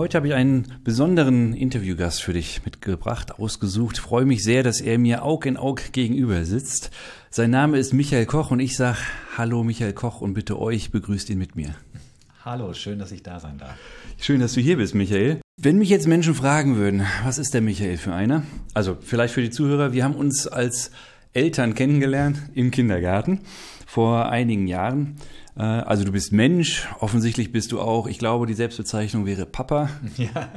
Heute habe ich einen besonderen Interviewgast für dich mitgebracht, ausgesucht. Ich freue mich sehr, dass er mir Aug in Aug gegenüber sitzt. Sein Name ist Michael Koch und ich sage Hallo Michael Koch und bitte euch begrüßt ihn mit mir. Hallo, schön, dass ich da sein darf. Schön, dass du hier bist, Michael. Wenn mich jetzt Menschen fragen würden, was ist der Michael für einer? Also vielleicht für die Zuhörer, wir haben uns als Eltern kennengelernt im Kindergarten vor einigen Jahren. Äh, also du bist Mensch, offensichtlich bist du auch, ich glaube, die Selbstbezeichnung wäre Papa. Ja.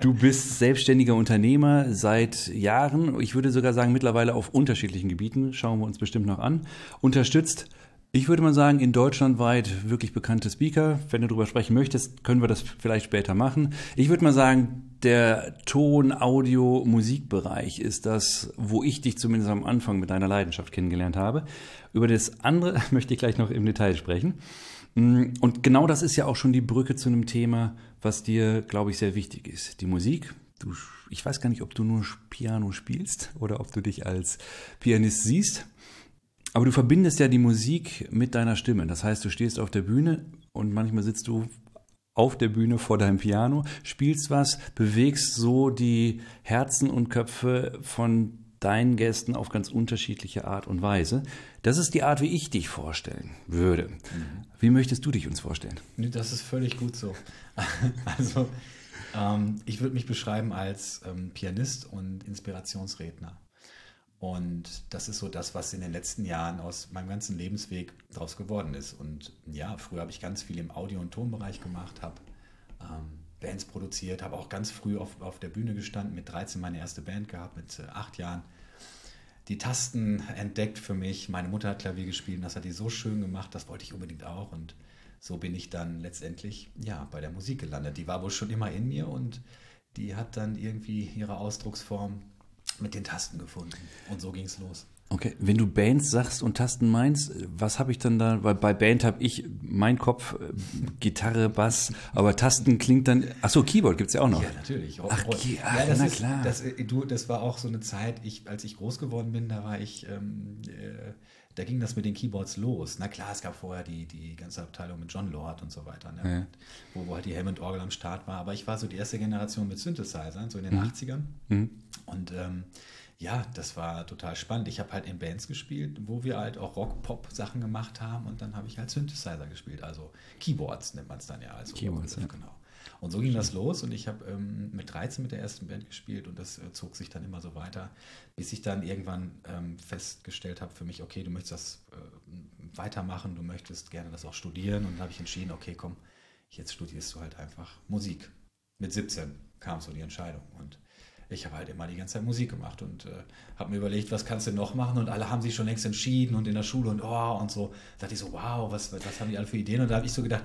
Du bist selbstständiger Unternehmer seit Jahren, ich würde sogar sagen mittlerweile auf unterschiedlichen Gebieten, schauen wir uns bestimmt noch an. Unterstützt ich würde mal sagen, in Deutschland weit wirklich bekannte Speaker. Wenn du darüber sprechen möchtest, können wir das vielleicht später machen. Ich würde mal sagen, der Ton-, Audio-, Musikbereich ist das, wo ich dich zumindest am Anfang mit deiner Leidenschaft kennengelernt habe. Über das andere möchte ich gleich noch im Detail sprechen. Und genau das ist ja auch schon die Brücke zu einem Thema, was dir, glaube ich, sehr wichtig ist. Die Musik. Du, ich weiß gar nicht, ob du nur Piano spielst oder ob du dich als Pianist siehst. Aber du verbindest ja die Musik mit deiner Stimme. Das heißt, du stehst auf der Bühne und manchmal sitzt du auf der Bühne vor deinem Piano, spielst was, bewegst so die Herzen und Köpfe von deinen Gästen auf ganz unterschiedliche Art und Weise. Das ist die Art, wie ich dich vorstellen würde. Mhm. Wie möchtest du dich uns vorstellen? Das ist völlig gut so. Also, ähm, ich würde mich beschreiben als ähm, Pianist und Inspirationsredner. Und das ist so das, was in den letzten Jahren aus meinem ganzen Lebensweg daraus geworden ist. Und ja, früher habe ich ganz viel im Audio- und Tonbereich gemacht, habe ähm, Bands produziert, habe auch ganz früh auf, auf der Bühne gestanden, mit 13 meine erste Band gehabt, mit äh, acht Jahren. Die Tasten entdeckt für mich. Meine Mutter hat Klavier gespielt und das hat die so schön gemacht, das wollte ich unbedingt auch. Und so bin ich dann letztendlich ja, bei der Musik gelandet. Die war wohl schon immer in mir und die hat dann irgendwie ihre Ausdrucksform mit den Tasten gefunden. Und so ging es los. Okay, wenn du Bands sagst und Tasten meinst, was habe ich dann da? Weil bei Band habe ich mein Kopf, äh, Gitarre, Bass, aber Tasten klingt dann. Achso, Keyboard gibt es ja auch noch. Ja, natürlich. Ach, ach ja, das na ist, klar. Das, äh, du, das war auch so eine Zeit, ich, als ich groß geworden bin, da war ich. Ähm, äh, da ging das mit den Keyboards los. Na klar, es gab vorher die, die ganze Abteilung mit John Lord und so weiter, ne? ja. wo, wo halt die Hammond-Orgel am Start war. Aber ich war so die erste Generation mit Synthesizern, so in den mhm. 80ern. Mhm. Und ähm, ja, das war total spannend. Ich habe halt in Bands gespielt, wo wir halt auch Rock-Pop-Sachen gemacht haben und dann habe ich halt Synthesizer gespielt, also Keyboards nennt man es dann ja. Also Keyboards, ja. genau. Und so ging das los und ich habe ähm, mit 13 mit der ersten Band gespielt und das äh, zog sich dann immer so weiter, bis ich dann irgendwann ähm, festgestellt habe für mich, okay, du möchtest das äh, weitermachen, du möchtest gerne das auch studieren und dann habe ich entschieden, okay, komm, jetzt studierst du halt einfach Musik. Mit 17 kam so die Entscheidung und ich habe halt immer die ganze Zeit Musik gemacht und äh, habe mir überlegt, was kannst du noch machen und alle haben sich schon längst entschieden und in der Schule und oh und so. Da dachte ich so, wow, was, was haben die alle für Ideen? Und da habe ich so gedacht,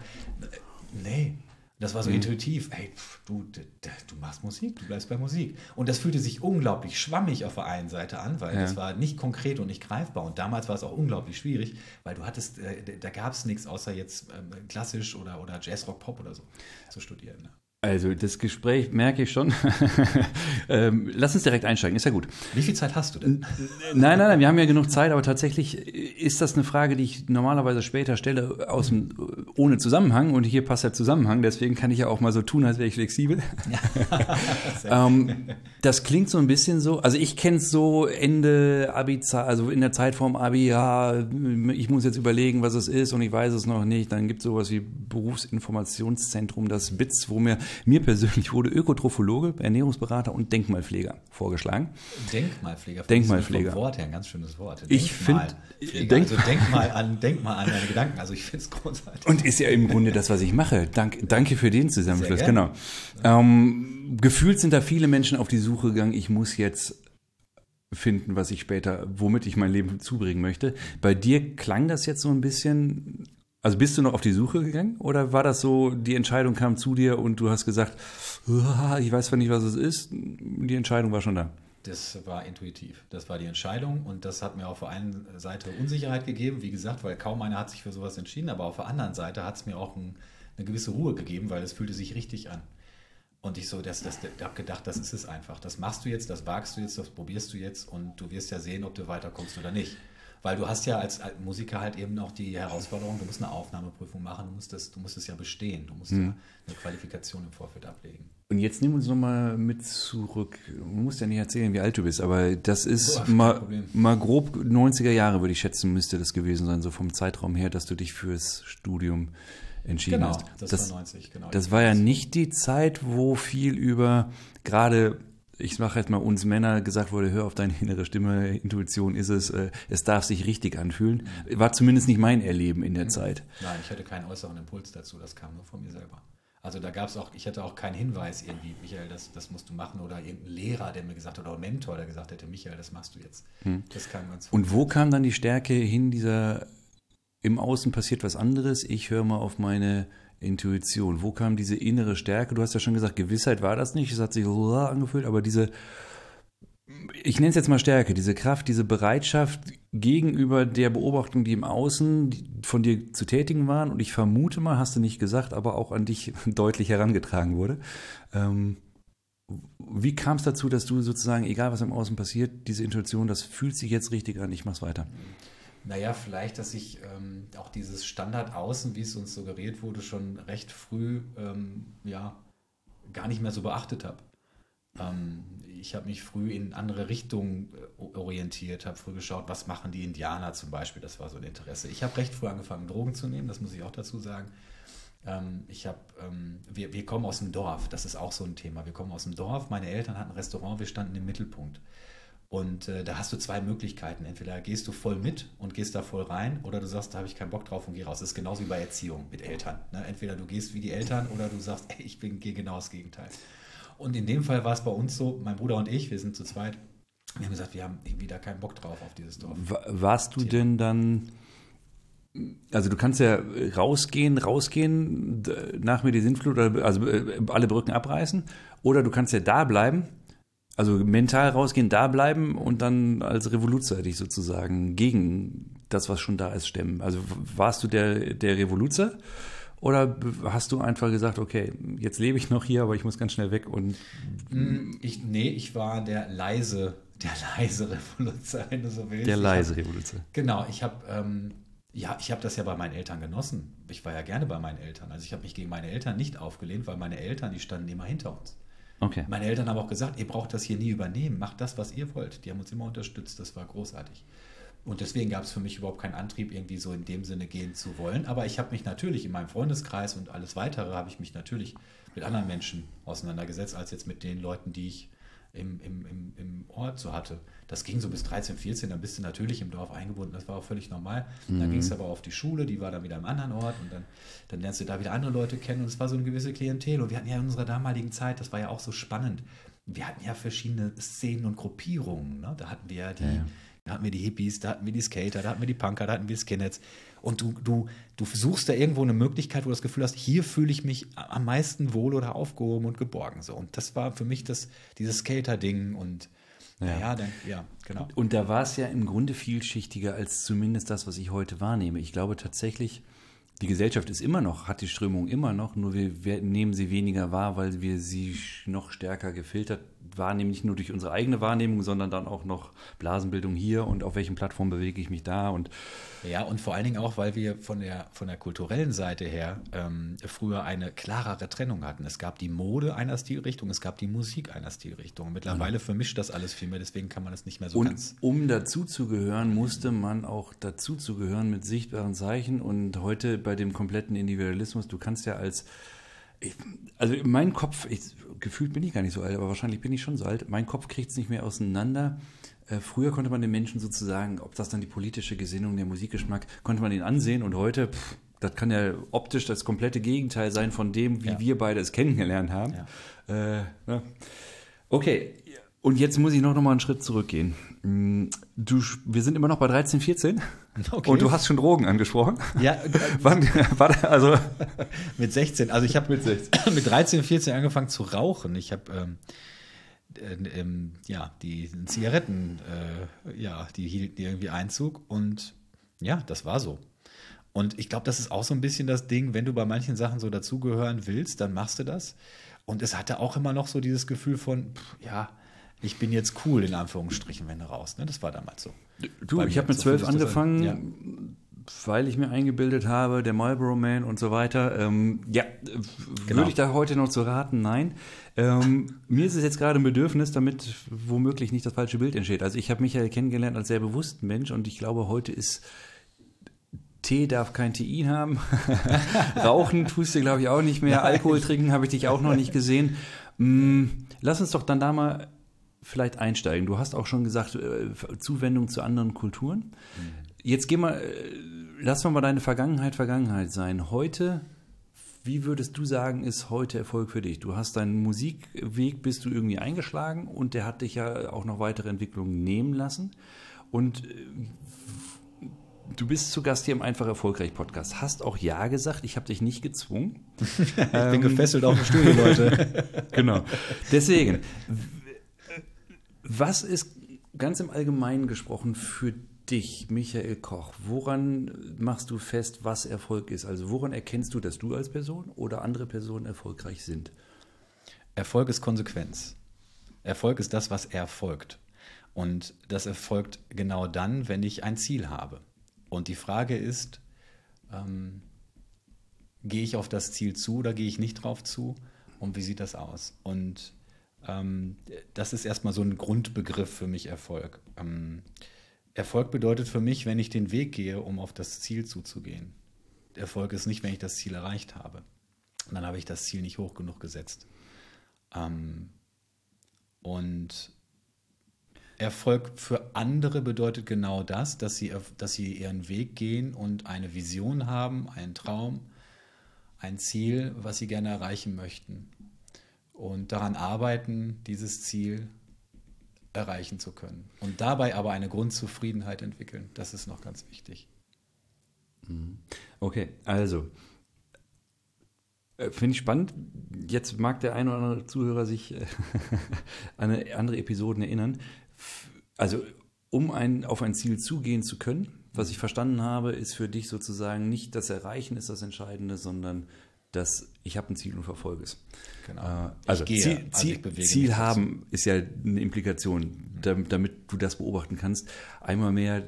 nee, das war so mhm. intuitiv. Ey, pff, du, du machst Musik, du bleibst bei Musik. Und das fühlte sich unglaublich schwammig auf der einen Seite an, weil ja. das war nicht konkret und nicht greifbar. Und damals war es auch unglaublich schwierig, weil du hattest, äh, da gab es nichts außer jetzt äh, klassisch oder, oder Jazz, Rock, Pop oder so zu studieren. Ne? Also das Gespräch merke ich schon. ähm, lass uns direkt einsteigen, ist ja gut. Wie viel Zeit hast du denn? Nein, nein, nein, wir haben ja genug Zeit, aber tatsächlich ist das eine Frage, die ich normalerweise später stelle, aus dem, ohne Zusammenhang. Und hier passt der Zusammenhang, deswegen kann ich ja auch mal so tun, als wäre ich flexibel. ähm, das klingt so ein bisschen so, also ich kenne es so Ende Abi, also in der Zeit vorm Abi, ja, ich muss jetzt überlegen, was es ist und ich weiß es noch nicht. Dann gibt es sowas wie Berufsinformationszentrum, das BITS, wo mir mir persönlich wurde Ökotrophologe, Ernährungsberater und Denkmalpfleger vorgeschlagen. Denkmalpfleger. Denkmalpfleger. Wort her, ein ganz schönes Wort. Ich finde, denk, also denk mal an, denk mal an deine Gedanken. Also ich finde es großartig. Und ist ja im Grunde das, was ich mache. Dank, danke für den Zusammenschluss. Genau. Ähm, gefühlt sind da viele Menschen auf die Suche gegangen. Ich muss jetzt finden, was ich später, womit ich mein Leben zubringen möchte. Bei dir klang das jetzt so ein bisschen Also bist du noch auf die Suche gegangen oder war das so, die Entscheidung kam zu dir und du hast gesagt, ich weiß zwar nicht, was es ist, die Entscheidung war schon da? Das war intuitiv. Das war die Entscheidung und das hat mir auf der einen Seite Unsicherheit gegeben, wie gesagt, weil kaum einer hat sich für sowas entschieden, aber auf der anderen Seite hat es mir auch ein, eine gewisse Ruhe gegeben, weil es fühlte sich richtig an. Und ich so, das, das, habe gedacht, das ist es einfach. Das machst du jetzt, das wagst du jetzt, das probierst du jetzt und du wirst ja sehen, ob du weiterkommst oder nicht. Weil du hast ja als Musiker halt eben auch die Herausforderung, du musst eine Aufnahmeprüfung machen, du musst, das, du musst es ja bestehen, du musst mhm. ja eine Qualifikation im Vorfeld ablegen. Und jetzt nimm uns nochmal mit zurück. Du musst ja nicht erzählen, wie alt du bist, aber das ist oh, mal, mal grob 90er Jahre, würde ich schätzen, müsste das gewesen sein, so vom Zeitraum her, dass du dich fürs Studium entschieden genau, hast. Das, das war 90, genau. Das war ja nicht die Zeit, wo viel über gerade ich mache jetzt mal uns Männer gesagt wurde, hör auf deine innere Stimme, Intuition ist es, äh, es darf sich richtig anfühlen. War zumindest nicht mein Erleben in der mhm. Zeit. Nein, ich hatte keinen äußeren Impuls dazu, das kam nur von mir selber. Also da gab es auch, ich hatte auch keinen Hinweis irgendwie, Michael, das, das musst du machen oder irgendein Lehrer, der mir gesagt hat, oder ein Mentor, der gesagt hätte, Michael, das machst du jetzt. Hm. Das kam ganz Und wo kam dann die Stärke hin, dieser im Außen passiert was anderes, ich höre mal auf meine Intuition? Wo kam diese innere Stärke? Du hast ja schon gesagt, Gewissheit war das nicht, es hat sich so angefühlt, aber diese, ich nenne es jetzt mal Stärke, diese Kraft, diese Bereitschaft gegenüber der Beobachtung, die im Außen von dir zu tätigen waren, und ich vermute mal, hast du nicht gesagt, aber auch an dich deutlich herangetragen wurde. Ähm, wie kam es dazu, dass du sozusagen, egal was im Außen passiert, diese Intuition, das fühlt sich jetzt richtig an, ich mach's weiter? Naja, vielleicht, dass ich ähm, auch dieses Standard außen, wie es uns suggeriert wurde, schon recht früh ähm, ja, gar nicht mehr so beachtet habe. Ähm, ich habe mich früh in andere Richtungen äh, orientiert, habe früh geschaut, was machen die Indianer zum Beispiel, das war so ein Interesse. Ich habe recht früh angefangen, Drogen zu nehmen, das muss ich auch dazu sagen. Ähm, ich habe, ähm, wir, wir kommen aus dem Dorf, das ist auch so ein Thema. Wir kommen aus dem Dorf, meine Eltern hatten ein Restaurant, wir standen im Mittelpunkt. Und äh, da hast du zwei Möglichkeiten. Entweder gehst du voll mit und gehst da voll rein, oder du sagst, da habe ich keinen Bock drauf und geh raus. Das ist genauso wie bei Erziehung mit Eltern. Ne? Entweder du gehst wie die Eltern oder du sagst, ey, ich bin, gehe genau das Gegenteil. Und in dem Fall war es bei uns so, mein Bruder und ich, wir sind zu zweit, wir haben gesagt, wir haben irgendwie da keinen Bock drauf auf dieses Dorf. Warst du denn dann, also du kannst ja rausgehen, rausgehen, nach mir die Sintflut, also äh, alle Brücken abreißen, oder du kannst ja da bleiben also mental rausgehen, da bleiben und dann als Revoluzer dich sozusagen gegen das, was schon da ist, stemmen. Also warst du der, der Revoluzer oder hast du einfach gesagt, okay, jetzt lebe ich noch hier, aber ich muss ganz schnell weg und. Mm, ich, nee, ich war der leise, der leise Revoluzer, wenn du so willst. Der leise Revoluzer. Genau, ich habe. Ähm, ja, ich habe das ja bei meinen Eltern genossen. Ich war ja gerne bei meinen Eltern. Also ich habe mich gegen meine Eltern nicht aufgelehnt, weil meine Eltern, die standen immer hinter uns. Okay. Meine Eltern haben auch gesagt, ihr braucht das hier nie übernehmen, macht das, was ihr wollt. Die haben uns immer unterstützt, das war großartig. Und deswegen gab es für mich überhaupt keinen Antrieb, irgendwie so in dem Sinne gehen zu wollen. Aber ich habe mich natürlich in meinem Freundeskreis und alles weitere, habe ich mich natürlich mit anderen Menschen auseinandergesetzt, als jetzt mit den Leuten, die ich im, im, im, im Ort so hatte. Das ging so bis 13, 14, dann bist du natürlich im Dorf eingebunden, das war auch völlig normal. Mhm. Dann ging es aber auf die Schule, die war dann wieder am anderen Ort und dann, dann lernst du da wieder andere Leute kennen und es war so eine gewisse Klientel. Und wir hatten ja in unserer damaligen Zeit, das war ja auch so spannend, wir hatten ja verschiedene Szenen und Gruppierungen. Ne? Da hatten wir ja die, ja. da hatten wir die Hippies, da hatten wir die Skater, da hatten wir die Punker, da hatten wir die Skinheads. Und du, du, du suchst da irgendwo eine Möglichkeit, wo du das Gefühl hast, hier fühle ich mich am meisten wohl oder aufgehoben und geborgen. So. Und das war für mich das, dieses Skater-Ding und ja. ja, dann, ja, genau. Und da war es ja im Grunde vielschichtiger als zumindest das, was ich heute wahrnehme. Ich glaube tatsächlich, die Gesellschaft ist immer noch, hat die Strömung immer noch, nur wir, wir nehmen sie weniger wahr, weil wir sie noch stärker gefiltert wahrnehmen, nicht nur durch unsere eigene Wahrnehmung, sondern dann auch noch Blasenbildung hier und auf welchen Plattformen bewege ich mich da und ja, und vor allen Dingen auch, weil wir von der, von der kulturellen Seite her ähm, früher eine klarere Trennung hatten. Es gab die Mode einer Stilrichtung, es gab die Musik einer Stilrichtung. Mittlerweile mhm. vermischt das alles viel mehr, deswegen kann man das nicht mehr so und ganz. Um dazuzugehören, musste man auch dazuzugehören mit sichtbaren Zeichen und heute bei dem kompletten Individualismus, du kannst ja als ich, also mein Kopf, ich, gefühlt bin ich gar nicht so alt, aber wahrscheinlich bin ich schon so alt. Mein Kopf kriegt es nicht mehr auseinander. Äh, früher konnte man den Menschen sozusagen, ob das dann die politische Gesinnung, der Musikgeschmack, konnte man ihn ansehen und heute, pff, das kann ja optisch das komplette Gegenteil sein von dem, wie ja. wir beide es kennengelernt haben. Ja. Äh, ne? Okay, Und jetzt muss ich noch, noch mal einen Schritt zurückgehen. Mm, du, wir sind immer noch bei 13, 14 okay. und du hast schon Drogen angesprochen. Ja, Wann, war also mit 16. Also ich habe mit, mit 13, 14 angefangen zu rauchen. Ich habe ähm, äh, ähm, ja die Zigaretten, äh, ja, die hielten irgendwie Einzug und ja, das war so. Und ich glaube, das ist auch so ein bisschen das Ding, wenn du bei manchen Sachen so dazugehören willst, dann machst du das. Und es hatte auch immer noch so dieses Gefühl von, pff, ja, ich bin jetzt cool, in Anführungsstrichen, wenn du raus. Ne? Das war damals so. Du, ich habe mit zwölf angefangen, ja. weil ich mir eingebildet habe, der Marlboro Man und so weiter. Ähm, ja, genau. würde ich da heute noch zu raten? Nein. Ähm, mir ist es jetzt gerade ein Bedürfnis, damit womöglich nicht das falsche Bild entsteht. Also ich habe Michael kennengelernt als sehr bewussten Mensch und ich glaube, heute ist Tee darf kein Tein haben. Rauchen tust du, glaube ich, auch nicht mehr. Alkohol trinken habe ich dich auch noch nicht gesehen. Mm, lass uns doch dann da mal vielleicht einsteigen. Du hast auch schon gesagt, äh, Zuwendung zu anderen Kulturen. Jetzt geh mal, äh, lass mal deine Vergangenheit Vergangenheit sein. Heute, wie würdest du sagen, ist heute Erfolg für dich? Du hast deinen Musikweg, bist du irgendwie eingeschlagen und der hat dich ja auch noch weitere Entwicklungen nehmen lassen. Und äh, Du bist zu Gast hier im Einfach Erfolgreich Podcast. Hast auch Ja gesagt. Ich habe dich nicht gezwungen. ich bin gefesselt auf dem Studio, Leute. genau. Deswegen, was ist ganz im Allgemeinen gesprochen für dich, Michael Koch? Woran machst du fest, was Erfolg ist? Also woran erkennst du, dass du als Person oder andere Personen erfolgreich sind? Erfolg ist Konsequenz. Erfolg ist das, was erfolgt. Und das erfolgt genau dann, wenn ich ein Ziel habe. Und die Frage ist, ähm, gehe ich auf das Ziel zu oder gehe ich nicht drauf zu? Und wie sieht das aus? Und ähm, das ist erstmal so ein Grundbegriff für mich Erfolg. Ähm, Erfolg bedeutet für mich, wenn ich den Weg gehe, um auf das Ziel zuzugehen. Erfolg ist nicht, wenn ich das Ziel erreicht habe. dann habe ich das Ziel nicht hoch genug gesetzt. Ähm, und Erfolg für andere bedeutet genau das, dass sie, dass sie ihren Weg gehen und eine Vision haben, einen Traum, ein Ziel, was sie gerne erreichen möchten und daran arbeiten, dieses Ziel erreichen zu können. Und dabei aber eine Grundzufriedenheit entwickeln. Das ist noch ganz wichtig. Mhm. Okay, also äh, finde ich spannend. Jetzt mag der eine oder andere Zuhörer sich äh, an andere Episoden erinnern. Also, um ein, auf ein Ziel zugehen zu können, was ich verstanden habe, ist für dich sozusagen nicht das Erreichen ist das Entscheidende, sondern dass ich habe ein Ziel und verfolge es. Genau. Äh, also gehe, Ziel, Ziel, also Ziel haben ist ja eine Implikation, damit, damit du das beobachten kannst. Einmal mehr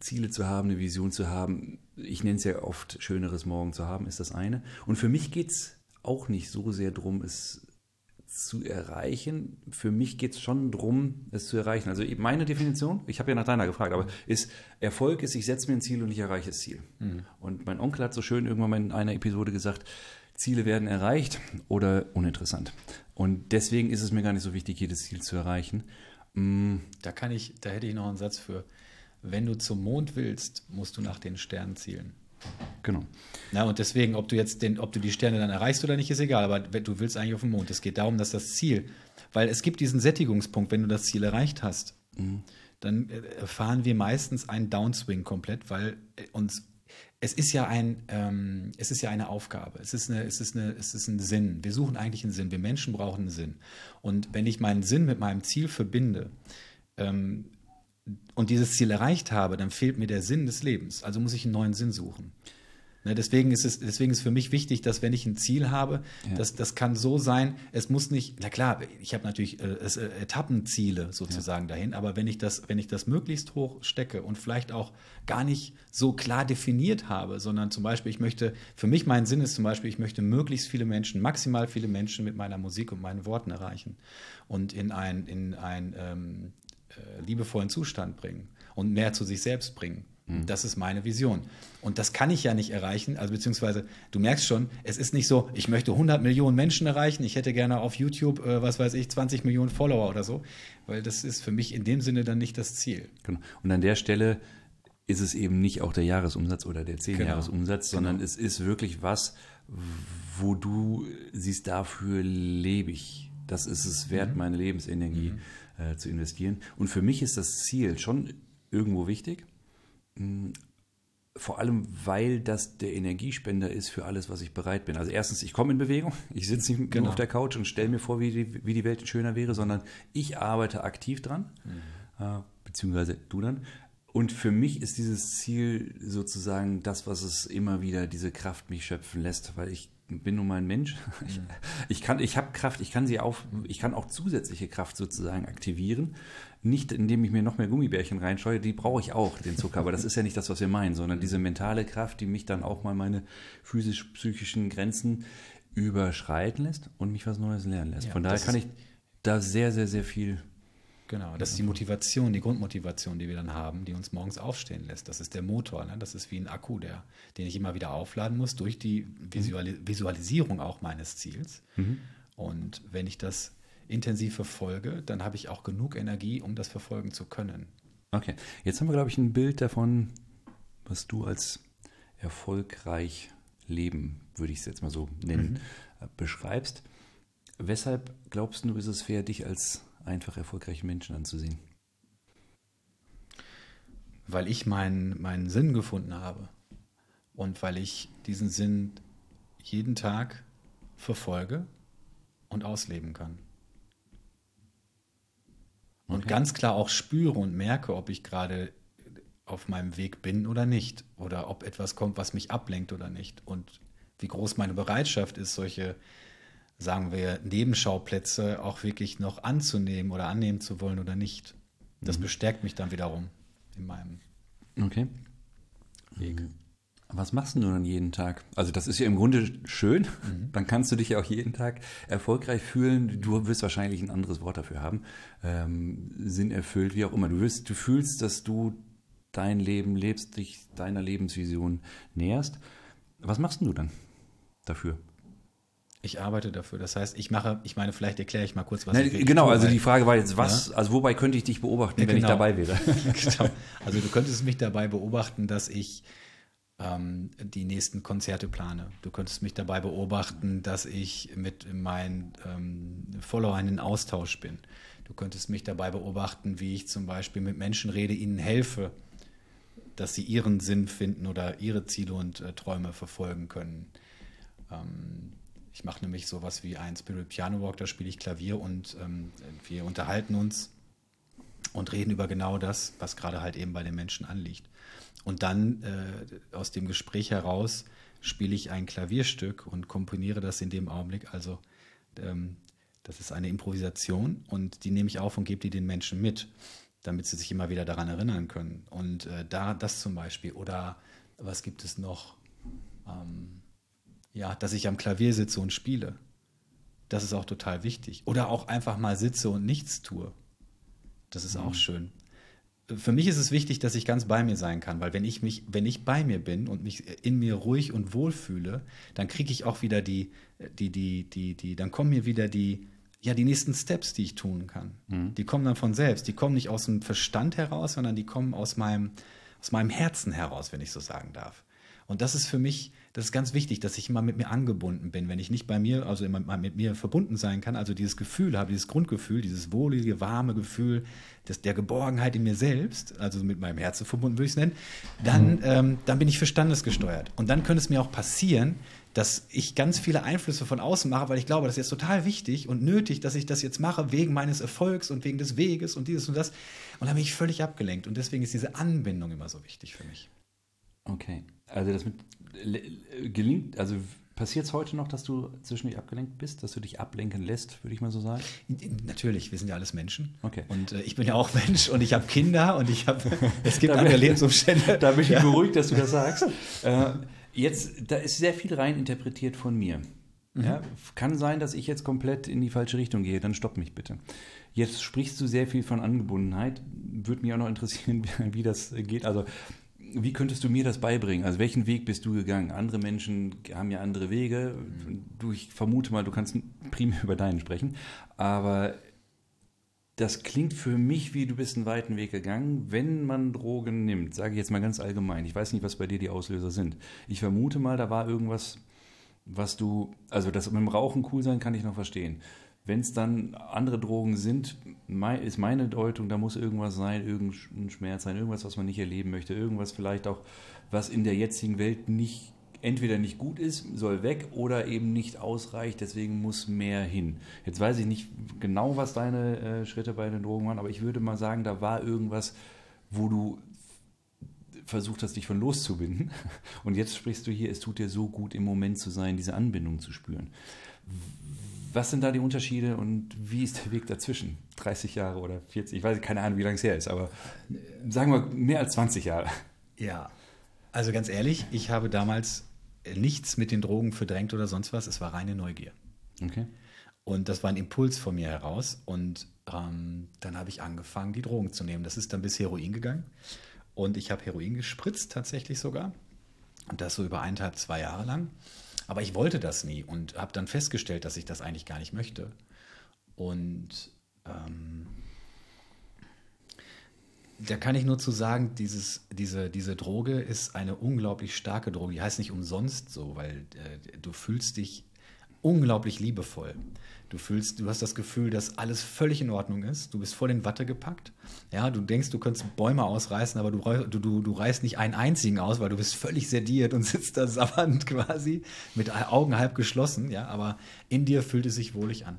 Ziele zu haben, eine Vision zu haben. Ich nenne es ja oft schöneres Morgen zu haben, ist das eine. Und für mich geht es auch nicht so sehr darum, es zu erreichen. Für mich geht es schon darum, es zu erreichen. Also meine Definition, ich habe ja nach deiner gefragt, aber ist Erfolg ist, ich setze mir ein Ziel und ich erreiche das Ziel. Mhm. Und mein Onkel hat so schön irgendwann mal in einer Episode gesagt, Ziele werden erreicht oder uninteressant. Und deswegen ist es mir gar nicht so wichtig, jedes Ziel zu erreichen. Mm. Da kann ich, da hätte ich noch einen Satz für. Wenn du zum Mond willst, musst du nach den Sternen zielen. Genau. Na, und deswegen, ob du jetzt den, ob du die Sterne dann erreichst oder nicht, ist egal, aber du willst eigentlich auf den Mond. Es geht darum, dass das Ziel, weil es gibt diesen Sättigungspunkt, wenn du das Ziel erreicht hast, mhm. dann äh, erfahren wir meistens einen Downswing komplett, weil äh, uns es ist ja ein, ähm, es ist ja eine Aufgabe. Es ist eine, es ist eine, es ist ein Sinn. Wir suchen eigentlich einen Sinn. Wir Menschen brauchen einen Sinn. Und wenn ich meinen Sinn mit meinem Ziel verbinde, ähm, und dieses Ziel erreicht habe, dann fehlt mir der Sinn des Lebens. Also muss ich einen neuen Sinn suchen. Ne, deswegen, ist es, deswegen ist für mich wichtig, dass wenn ich ein Ziel habe, ja. das, das kann so sein, es muss nicht, na klar, ich habe natürlich äh, äh, Etappenziele sozusagen ja. dahin, aber wenn ich, das, wenn ich das möglichst hoch stecke und vielleicht auch gar nicht so klar definiert habe, sondern zum Beispiel, ich möchte, für mich mein Sinn ist zum Beispiel, ich möchte möglichst viele Menschen, maximal viele Menschen mit meiner Musik und meinen Worten erreichen und in ein, in ein ähm, äh, liebevollen Zustand bringen und mehr zu sich selbst bringen. Mhm. Das ist meine Vision. Und das kann ich ja nicht erreichen. Also beziehungsweise, du merkst schon, es ist nicht so, ich möchte 100 Millionen Menschen erreichen, ich hätte gerne auf YouTube, äh, was weiß ich, 20 Millionen Follower oder so, weil das ist für mich in dem Sinne dann nicht das Ziel. Genau. Und an der Stelle ist es eben nicht auch der Jahresumsatz oder der Zehnjahresumsatz, genau. sondern genau. es ist wirklich was, wo du siehst, dafür lebe ich. Das ist es wert, mhm. meine Lebensenergie. Mhm äh, zu investieren. Und für mich ist das Ziel schon irgendwo wichtig. Hm, vor allem, weil das der Energiespender ist für alles, was ich bereit bin. Also erstens, ich komme in Bewegung. Ich sitze nicht genau. nur auf der Couch und stelle mir vor, wie die, wie die Welt schöner wäre, sondern ich arbeite aktiv dran, mhm. äh, beziehungsweise du dann. Und für mich ist dieses Ziel sozusagen das, was es immer wieder diese Kraft mich schöpfen lässt, weil ich bin nun mal ein Mensch. Ich, ich kann, ich habe Kraft, ich kann sie auf, ich kann auch zusätzliche Kraft sozusagen aktivieren. Nicht, indem ich mir noch mehr Gummibärchen reinscheue, die brauche ich auch, den Zucker, aber das ist ja nicht das, was wir meinen, sondern diese mentale Kraft, die mich dann auch mal meine physisch-psychischen Grenzen überschreiten lässt und mich was Neues lernen lässt. Ja, Von daher kann ich da sehr, sehr, sehr viel Genau, das ist die Motivation, die Grundmotivation, die wir dann haben, die uns morgens aufstehen lässt. Das ist der Motor. Ne? Das ist wie ein Akku, der, den ich immer wieder aufladen muss durch die Visualis Visualisierung auch meines Ziels. Mhm. Und wenn ich das intensiv verfolge, dann habe ich auch genug Energie, um das verfolgen zu können. Okay, jetzt haben wir, glaube ich, ein Bild davon, was du als erfolgreich leben, würde ich es jetzt mal so nennen, mhm. beschreibst. Weshalb glaubst du, ist es fair, dich als einfach erfolgreiche Menschen anzusehen? Weil ich meinen, meinen Sinn gefunden habe und weil ich diesen Sinn jeden Tag verfolge und ausleben kann. Und okay. ganz klar auch spüre und merke, ob ich gerade auf meinem Weg bin oder nicht. Oder ob etwas kommt, was mich ablenkt oder nicht. Und wie groß meine Bereitschaft ist, solche sagen wir, Nebenschauplätze auch wirklich noch anzunehmen oder annehmen zu wollen oder nicht. Das mhm. bestärkt mich dann wiederum in meinem okay. Weg. Mhm. Was machst du dann jeden Tag? Also das ist ja im Grunde schön. Mhm. Dann kannst du dich ja auch jeden Tag erfolgreich fühlen. Du wirst wahrscheinlich ein anderes Wort dafür haben. Ähm, Sinn erfüllt, wie auch immer. Du, wirst, du fühlst, dass du dein Leben lebst, dich deiner Lebensvision näherst. Was machst du dann dafür? Ich arbeite dafür. Das heißt, ich mache, ich meine, vielleicht erkläre ich mal kurz, was Nein, ich Genau, also die Frage war jetzt, was, ja? also wobei könnte ich dich beobachten, ja, wenn genau. ich dabei wäre? genau. Also du könntest mich dabei beobachten, dass ich ähm, die nächsten Konzerte plane. Du könntest mich dabei beobachten, dass ich mit meinen ähm, Followern in Austausch bin. Du könntest mich dabei beobachten, wie ich zum Beispiel mit Menschen rede, ihnen helfe, dass sie ihren Sinn finden oder ihre Ziele und äh, Träume verfolgen können. Ähm, ich mache nämlich sowas wie ein Spirit Piano Walk, da spiele ich Klavier und ähm, wir unterhalten uns und reden über genau das, was gerade halt eben bei den Menschen anliegt. Und dann äh, aus dem Gespräch heraus spiele ich ein Klavierstück und komponiere das in dem Augenblick. Also ähm, das ist eine Improvisation und die nehme ich auf und gebe die den Menschen mit, damit sie sich immer wieder daran erinnern können. Und äh, da das zum Beispiel. Oder was gibt es noch? Ähm, ja, dass ich am Klavier sitze und spiele. Das ist auch total wichtig. Oder auch einfach mal sitze und nichts tue. Das ist mhm. auch schön. Für mich ist es wichtig, dass ich ganz bei mir sein kann, weil wenn ich mich, wenn ich bei mir bin und mich in mir ruhig und wohl fühle, dann kriege ich auch wieder die, die, die, die, die, dann kommen mir wieder die, ja, die nächsten Steps, die ich tun kann. Mhm. Die kommen dann von selbst. Die kommen nicht aus dem Verstand heraus, sondern die kommen aus meinem, aus meinem Herzen heraus, wenn ich so sagen darf. Und das ist für mich, das ist ganz wichtig, dass ich immer mit mir angebunden bin. Wenn ich nicht bei mir, also immer mit mir verbunden sein kann, also dieses Gefühl habe, dieses Grundgefühl, dieses wohlige, warme Gefühl des, der Geborgenheit in mir selbst, also mit meinem Herzen verbunden würde ich es nennen, dann, mhm. ähm, dann bin ich verstandesgesteuert. Und dann könnte es mir auch passieren, dass ich ganz viele Einflüsse von außen mache, weil ich glaube, das ist jetzt total wichtig und nötig, dass ich das jetzt mache, wegen meines Erfolgs und wegen des Weges und dieses und das. Und dann bin ich völlig abgelenkt. Und deswegen ist diese Anbindung immer so wichtig für mich. Okay. Also das mit gelingt, also passiert es heute noch, dass du zwischendurch abgelenkt bist, dass du dich ablenken lässt, würde ich mal so sagen? Natürlich, wir sind ja alles Menschen. Okay. Und äh, ich bin ja auch Mensch und ich habe Kinder und ich habe, es gibt andere Lebensumstände. Da bin ich ja. beruhigt, dass du das sagst. äh, jetzt, da ist sehr viel rein interpretiert von mir. Mhm. Ja, kann sein, dass ich jetzt komplett in die falsche Richtung gehe, dann stopp mich bitte. Jetzt sprichst du sehr viel von Angebundenheit. Würde mich auch noch interessieren, wie, wie das geht. Also wie könntest du mir das beibringen? Also welchen Weg bist du gegangen? Andere Menschen haben ja andere Wege. Du, ich vermute mal, du kannst primär über deinen sprechen. Aber das klingt für mich wie du bist einen weiten Weg gegangen, wenn man Drogen nimmt. Sage ich jetzt mal ganz allgemein. Ich weiß nicht, was bei dir die Auslöser sind. Ich vermute mal, da war irgendwas, was du, also das mit dem Rauchen cool sein kann ich noch verstehen. Wenn es dann andere Drogen sind, ist meine Deutung, da muss irgendwas sein, irgendein Schmerz sein, irgendwas, was man nicht erleben möchte, irgendwas vielleicht auch, was in der jetzigen Welt nicht entweder nicht gut ist, soll weg oder eben nicht ausreicht, deswegen muss mehr hin. Jetzt weiß ich nicht genau, was deine äh, Schritte bei den Drogen waren, aber ich würde mal sagen, da war irgendwas, wo du versucht hast, dich von loszubinden. Und jetzt sprichst du hier, es tut dir so gut, im Moment zu sein, diese Anbindung zu spüren. Was sind da die Unterschiede und wie ist der Weg dazwischen? 30 Jahre oder 40? Ich weiß keine Ahnung, wie lange es her ist, aber sagen wir mehr als 20 Jahre. Ja, also ganz ehrlich, ich habe damals nichts mit den Drogen verdrängt oder sonst was. Es war reine Neugier. Okay. Und das war ein Impuls von mir heraus. Und ähm, dann habe ich angefangen, die Drogen zu nehmen. Das ist dann bis Heroin gegangen. Und ich habe Heroin gespritzt, tatsächlich sogar. Und das so über eineinhalb, zwei Jahre lang. Aber ich wollte das nie und habe dann festgestellt, dass ich das eigentlich gar nicht möchte. Und ähm, da kann ich nur zu sagen, dieses, diese, diese Droge ist eine unglaublich starke Droge. Die heißt nicht umsonst so, weil äh, du fühlst dich unglaublich liebevoll. Du fühlst, du hast das Gefühl, dass alles völlig in Ordnung ist. Du bist voll in Watte gepackt. Ja, du denkst, du könntest Bäume ausreißen, aber du, du, du, du reißt nicht einen einzigen aus, weil du bist völlig sediert und sitzt da sabbernd quasi mit Augen halb geschlossen. Ja, aber in dir fühlt es sich wohlig an.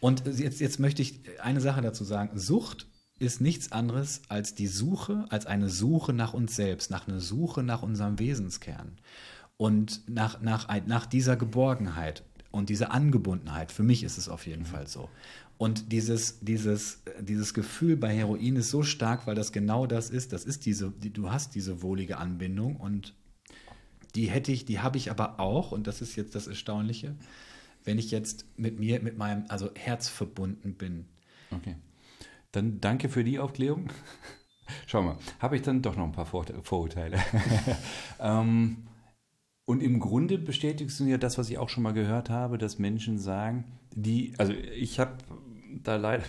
Und jetzt, jetzt möchte ich eine Sache dazu sagen. Sucht ist nichts anderes als die Suche, als eine Suche nach uns selbst, nach einer Suche nach unserem Wesenskern und nach, nach, nach dieser Geborgenheit und dieser Angebundenheit. Für mich ist es auf jeden mhm. Fall so. Und dieses, dieses, dieses Gefühl bei Heroin ist so stark, weil das genau das ist. Das ist diese, die, du hast diese wohlige Anbindung und die hätte ich, die habe ich aber auch, und das ist jetzt das Erstaunliche, wenn ich jetzt mit mir, mit meinem, also Herz verbunden bin. Okay. Dann danke für die Aufklärung. Schau mal, habe ich dann doch noch ein paar Vor Vorurteile. ähm, und im Grunde bestätigst du ja das, was ich auch schon mal gehört habe, dass Menschen sagen, die, also ich habe da leider,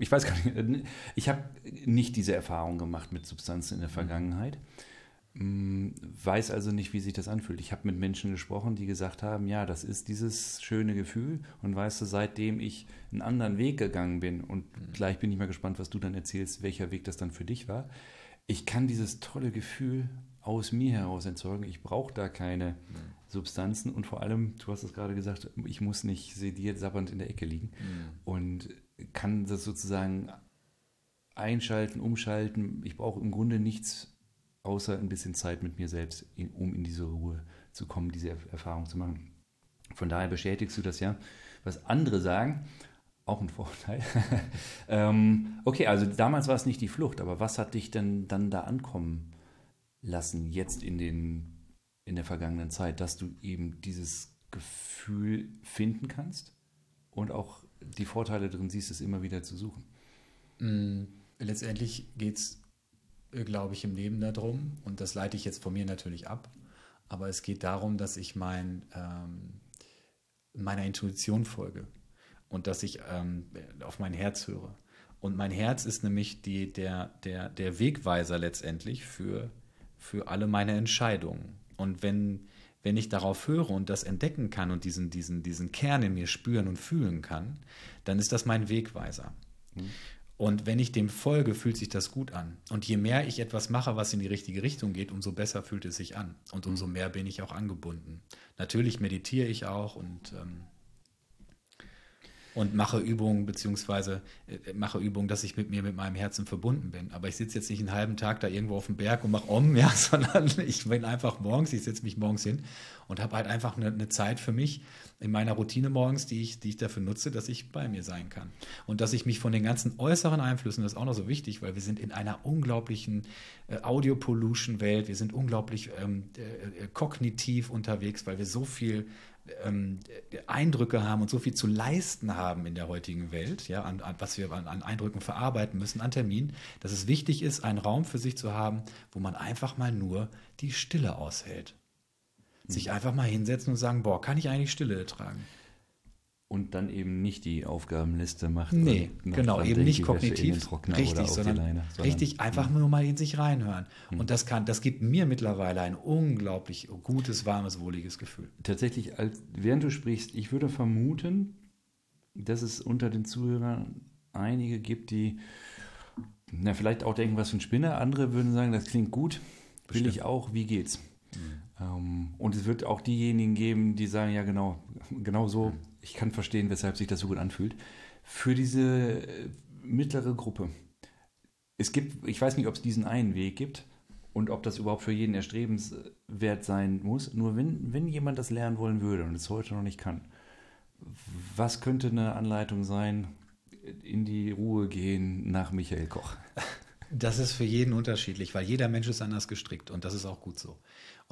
ich weiß gar nicht, ich habe nicht diese Erfahrung gemacht mit Substanzen in der Vergangenheit. Mm, weiß also nicht, wie sich das anfühlt. Ich habe mit Menschen gesprochen, die gesagt haben, ja, das ist dieses schöne Gefühl und weißt du, seitdem ich einen anderen Weg gegangen bin und mhm. gleich bin ich mal gespannt, was du dann erzählst, welcher Weg das dann für dich war. Ich kann dieses tolle Gefühl aus mir heraus erzeugen. Ich brauche da keine mhm. Substanzen und vor allem, du hast es gerade gesagt, ich muss nicht sediert, sabbernd in der Ecke liegen mhm. und kann das sozusagen einschalten, umschalten. Ich brauche im Grunde nichts außer ein bisschen Zeit mit mir selbst, um in diese Ruhe zu kommen, diese Erfahrung zu machen. Von daher bestätigst du das ja. Was andere sagen, auch ein Vorteil. ähm, okay, also damals war es nicht die Flucht, aber was hat dich denn dann da ankommen lassen, jetzt in, den, in der vergangenen Zeit, dass du eben dieses Gefühl finden kannst und auch die Vorteile drin siehst, es immer wieder zu suchen? Mm, letztendlich geht es äh, glaube ich, im Leben darum, und das leite ich jetzt von mir natürlich ab, aber es geht darum, dass ich mein, ähm, meiner Intuition folge und dass ich ähm, auf mein Herz höre. Und mein Herz ist nämlich die, der, der, der Wegweiser letztendlich für, für alle meine Entscheidungen. Und wenn, wenn ich darauf höre und das entdecken kann und diesen, diesen, diesen Kern in mir spüren und fühlen kann, dann ist das mein Wegweiser. Mhm. Und wenn ich dem folge, fühlt sich das gut an. Und je mehr ich etwas mache, was in die richtige Richtung geht, umso besser fühlt es sich an. Und umso mehr bin ich auch angebunden. Natürlich meditiere ich auch und ähm, und mache Übungen, beziehungsweise äh, mache Übungen, dass ich mit mir, mit meinem Herzen verbunden bin. Aber ich sitze jetzt nicht einen halben Tag da irgendwo auf dem Berg und mache Om, ja, sondern ich bin einfach morgens, ich setze mich morgens hin und habe halt einfach eine, eine, Zeit für mich in meiner Routine morgens, die ich, die ich dafür nutze, dass ich bei mir sein kann. Und dass ich mich von den ganzen äußeren Einflüssen, das ist auch noch so wichtig, weil wir sind in einer unglaublichen äh, Audio-Pollution-Welt, wir sind unglaublich ähm, äh, äh kognitiv unterwegs, weil wir so viel ähm, Eindrücke haben und so viel zu leisten haben in der heutigen Welt, ja, an, an was wir an, an, Eindrücken verarbeiten müssen, an Terminen, dass es wichtig ist, einen Raum für sich zu haben, wo man einfach mal nur die Stille aushält. Sich mhm. einfach mal hinsetzen und sagen, boah, kann ich eigentlich Stille ertragen? Und dann eben nicht die Aufgabenliste macht. Nee, genau, eben nicht kognitiv, richtig, sondern, Leine, sondern, richtig einfach nur mal in sich reinhören. Mhm. Und das kann, das gibt mir mittlerweile ein unglaublich gutes, warmes, wohliges Gefühl. Tatsächlich, als, während du sprichst, ich würde vermuten, dass es unter den Zuhörern einige gibt, die na, vielleicht auch denken, was für ein Spinner. Andere würden sagen, das klingt gut, will ich auch, wie geht's? Mhm. Ähm, und es wird auch diejenigen geben, die sagen, ja genau, genau so, mhm. Ich kann verstehen, weshalb sich das so gut anfühlt. Für diese äh, mittlere Gruppe. Es gibt, ich weiß nicht, ob es diesen einen Weg gibt und ob das überhaupt für jeden erstrebenswert sein muss. Nur wenn, wenn jemand das lernen wollen würde und es heute noch nicht kann, was könnte eine Anleitung sein, in die Ruhe gehen nach Michael Koch? Das ist für jeden unterschiedlich, weil jeder Mensch ist anders gestrickt und das ist auch gut so.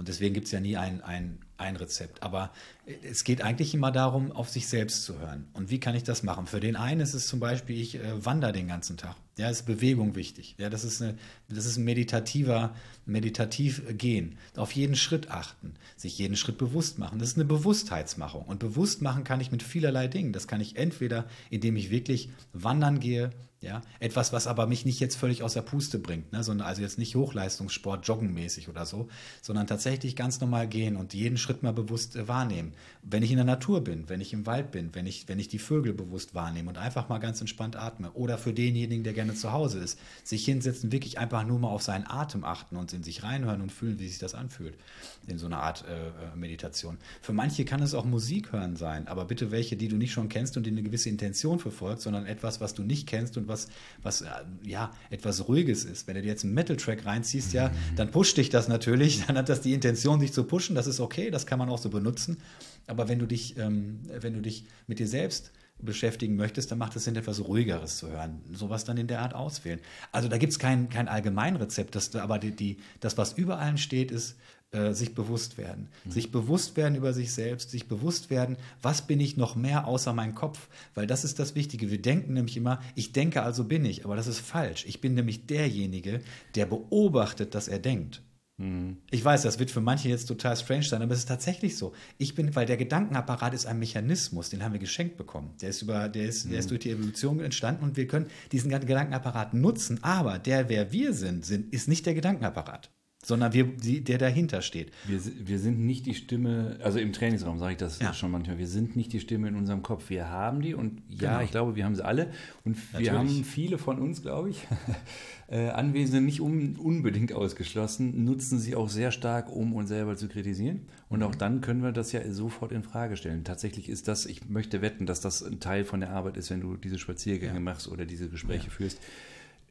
Und deswegen gibt es ja nie ein, ein, ein Rezept. Aber es geht eigentlich immer darum, auf sich selbst zu hören. Und wie kann ich das machen? Für den einen ist es zum Beispiel, ich äh, wandere den ganzen Tag. Ja, ist Bewegung wichtig. Ja, das ist, eine, das ist ein meditativer, meditativ gehen. Auf jeden Schritt achten, sich jeden Schritt bewusst machen. Das ist eine Bewusstheitsmachung. Und bewusst machen kann ich mit vielerlei Dingen. Das kann ich entweder, indem ich wirklich wandern gehe, ja, etwas, was aber mich nicht jetzt völlig aus der Puste bringt, ne, sondern also jetzt nicht Hochleistungssport, joggenmäßig oder so, sondern tatsächlich ganz normal gehen und jeden Schritt mal bewusst äh, wahrnehmen. Wenn ich in der Natur bin, wenn ich im Wald bin, wenn ich, wenn ich die Vögel bewusst wahrnehme und einfach mal ganz entspannt atme. Oder für denjenigen, der gerne zu Hause ist, sich hinsetzen, wirklich einfach nur mal auf seinen Atem achten und in sich reinhören und fühlen, wie sich das anfühlt. In so einer Art äh, äh Meditation. Für manche kann es auch Musik hören sein, aber bitte welche, die du nicht schon kennst und die eine gewisse Intention verfolgt, sondern etwas, was du nicht kennst und was, was äh, ja, etwas Ruhiges ist. Wenn du dir jetzt einen Metal-Track reinziehst, ja, mhm. dann pusht dich das natürlich, dann hat das die Intention, dich zu pushen, das ist okay, das kann man auch so benutzen. Aber wenn du dich, ähm, wenn du dich mit dir selbst beschäftigen möchtest, dann macht es Sinn, etwas Ruhigeres zu hören. Sowas dann in der Art auswählen. Also da gibt es kein, kein Allgemeinrezept, das, aber die, die, das, was über allen steht, ist, äh, sich bewusst werden. Mhm. Sich bewusst werden über sich selbst, sich bewusst werden, was bin ich noch mehr außer mein Kopf? Weil das ist das Wichtige. Wir denken nämlich immer, ich denke, also bin ich. Aber das ist falsch. Ich bin nämlich derjenige, der beobachtet, dass er denkt. Mhm. Ich weiß, das wird für manche jetzt total strange sein, aber es ist tatsächlich so. Ich bin, weil der Gedankenapparat ist ein Mechanismus, den haben wir geschenkt bekommen. Der ist über, der ist, mhm. der ist mhm. durch die Evolution entstanden und wir können diesen Gedankenapparat nutzen. Aber der, wer wir sind, sind ist nicht der Gedankenapparat sondern wir, die, der dahinter steht. Wir, wir sind nicht die Stimme, also im Trainingsraum sage ich das ja. schon manchmal, wir sind nicht die Stimme in unserem Kopf. Wir haben die und ja, genau. ich glaube, wir haben sie alle und wir haben viele von uns, glaube ich, äh, Anwesende nicht un, unbedingt ausgeschlossen, nutzen sie auch sehr stark, um uns selber zu kritisieren und auch dann können wir das ja sofort in Frage stellen. Tatsächlich ist das, ich möchte wetten, dass das ein Teil von der Arbeit ist, wenn du diese Spaziergänge ja. machst oder diese Gespräche ja. führst,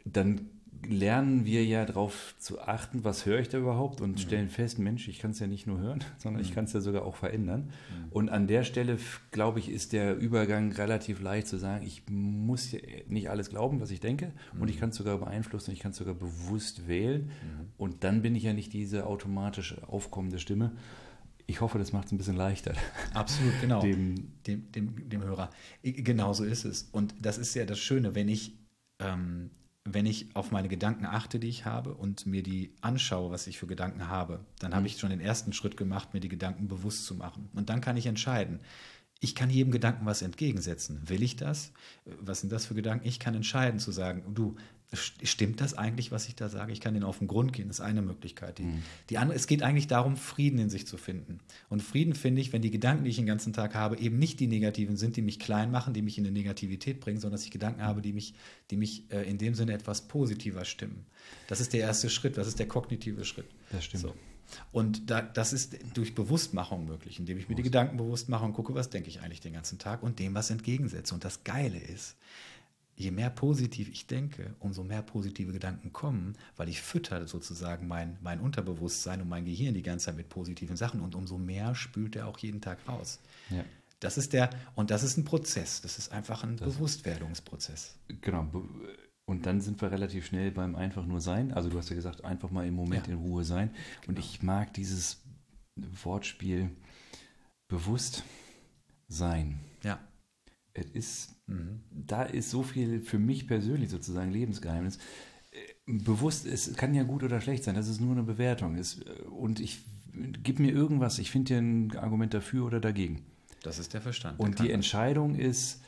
dann lernen wir ja darauf zu achten, was höre ich da überhaupt und mhm. stellen fest, Mensch, ich kann es ja nicht nur hören, sondern mhm. ich kann es ja sogar auch verändern. Mhm. Und an der Stelle, glaube ich, ist der Übergang relativ leicht zu sagen, ich muss nicht alles glauben, was ich denke und ich mhm. kann es sogar beeinflussen, ich kann es sogar bewusst wählen mhm. und dann bin ich ja nicht diese automatisch aufkommende Stimme. Ich hoffe, das macht es ein bisschen leichter. Absolut, genau. Dem, dem, dem, dem Hörer. Genau so ist es. Und das ist ja das Schöne, wenn ich ähm, wenn ich auf meine Gedanken achte, die ich habe und mir die anschaue, was ich für Gedanken habe, dann habe mhm. ich schon den ersten Schritt gemacht, mir die Gedanken bewusst zu machen. Und dann kann ich entscheiden. Ich kann jedem Gedanken was entgegensetzen. Will ich das? Was sind das für Gedanken? Ich kann entscheiden zu sagen, du, Stimmt das eigentlich, was ich da sage? Ich kann denen auf den Grund gehen, das ist eine Möglichkeit. Die, mhm. die andere, es geht eigentlich darum, Frieden in sich zu finden. Und Frieden finde ich, wenn die Gedanken, die ich den ganzen Tag habe, eben nicht die negativen sind, die mich klein machen, die mich in eine Negativität bringen, sondern dass ich Gedanken habe, die mich, die mich äh, in dem Sinne etwas positiver stimmen. Das ist der erste Schritt, das ist der kognitive Schritt. Das stimmt. So. Und da, das ist durch Bewusstmachung möglich, indem ich mir die Gedanken bewusst mache und gucke, was denke ich eigentlich den ganzen Tag und dem was entgegensetze. Und das Geile ist, je mehr positiv ich denke, umso mehr positive Gedanken kommen, weil ich fütter sozusagen mein, mein Unterbewusstsein und mein Gehirn die ganze Zeit mit positiven Sachen und umso mehr spült er auch jeden Tag raus. Ja. Das ist der, und das ist ein Prozess, das ist einfach ein das, Bewusstwerdungsprozess. Genau. Und dann sind wir relativ schnell beim einfach nur sein. Also du hast ja gesagt, einfach mal im Moment ja. in Ruhe sein. Und genau. ich mag dieses Wortspiel bewusst sein. Ja. Es ist Mhm. Da ist so viel für mich persönlich sozusagen Lebensgeheimnis. Äh, bewusst, es kann ja gut oder schlecht sein, das ist nur eine Bewertung. Ist, äh, und ich gib mir irgendwas, ich finde dir ein Argument dafür oder dagegen. Das ist der Verstand. Und die Entscheidung ist,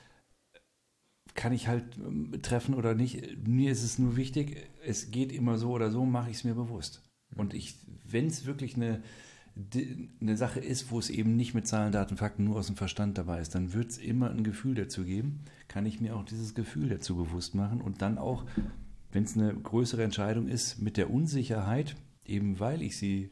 kann ich halt ähm, treffen oder nicht. Mir ist es nur wichtig, es geht immer so oder so, mache ich es mir bewusst. Und ich, wenn es wirklich eine, eine Sache ist, wo es eben nicht mit Zahlen, Daten, Fakten nur aus dem Verstand dabei ist, dann wird es immer ein Gefühl dazu geben. Kann ich mir auch dieses Gefühl dazu bewusst machen und dann auch, wenn es eine größere Entscheidung ist, mit der Unsicherheit, eben weil ich sie,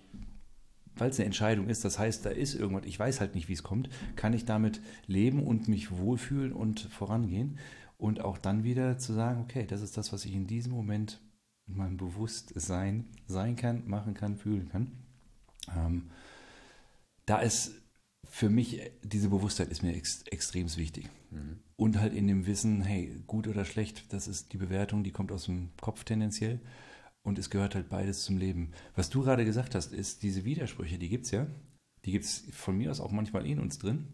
weil es eine Entscheidung ist, das heißt, da ist irgendwas, ich weiß halt nicht, wie es kommt, kann ich damit leben und mich wohlfühlen und vorangehen und auch dann wieder zu sagen, okay, das ist das, was ich in diesem Moment in meinem Bewusstsein sein kann, machen kann, fühlen kann. Ähm, da ist für mich, diese Bewusstheit ist mir ex extrem wichtig. Mhm. Und halt in dem Wissen, hey, gut oder schlecht, das ist die Bewertung, die kommt aus dem Kopf tendenziell. Und es gehört halt beides zum Leben. Was du gerade gesagt hast, ist diese Widersprüche, die gibt es ja. Die gibt es von mir aus auch manchmal in uns drin.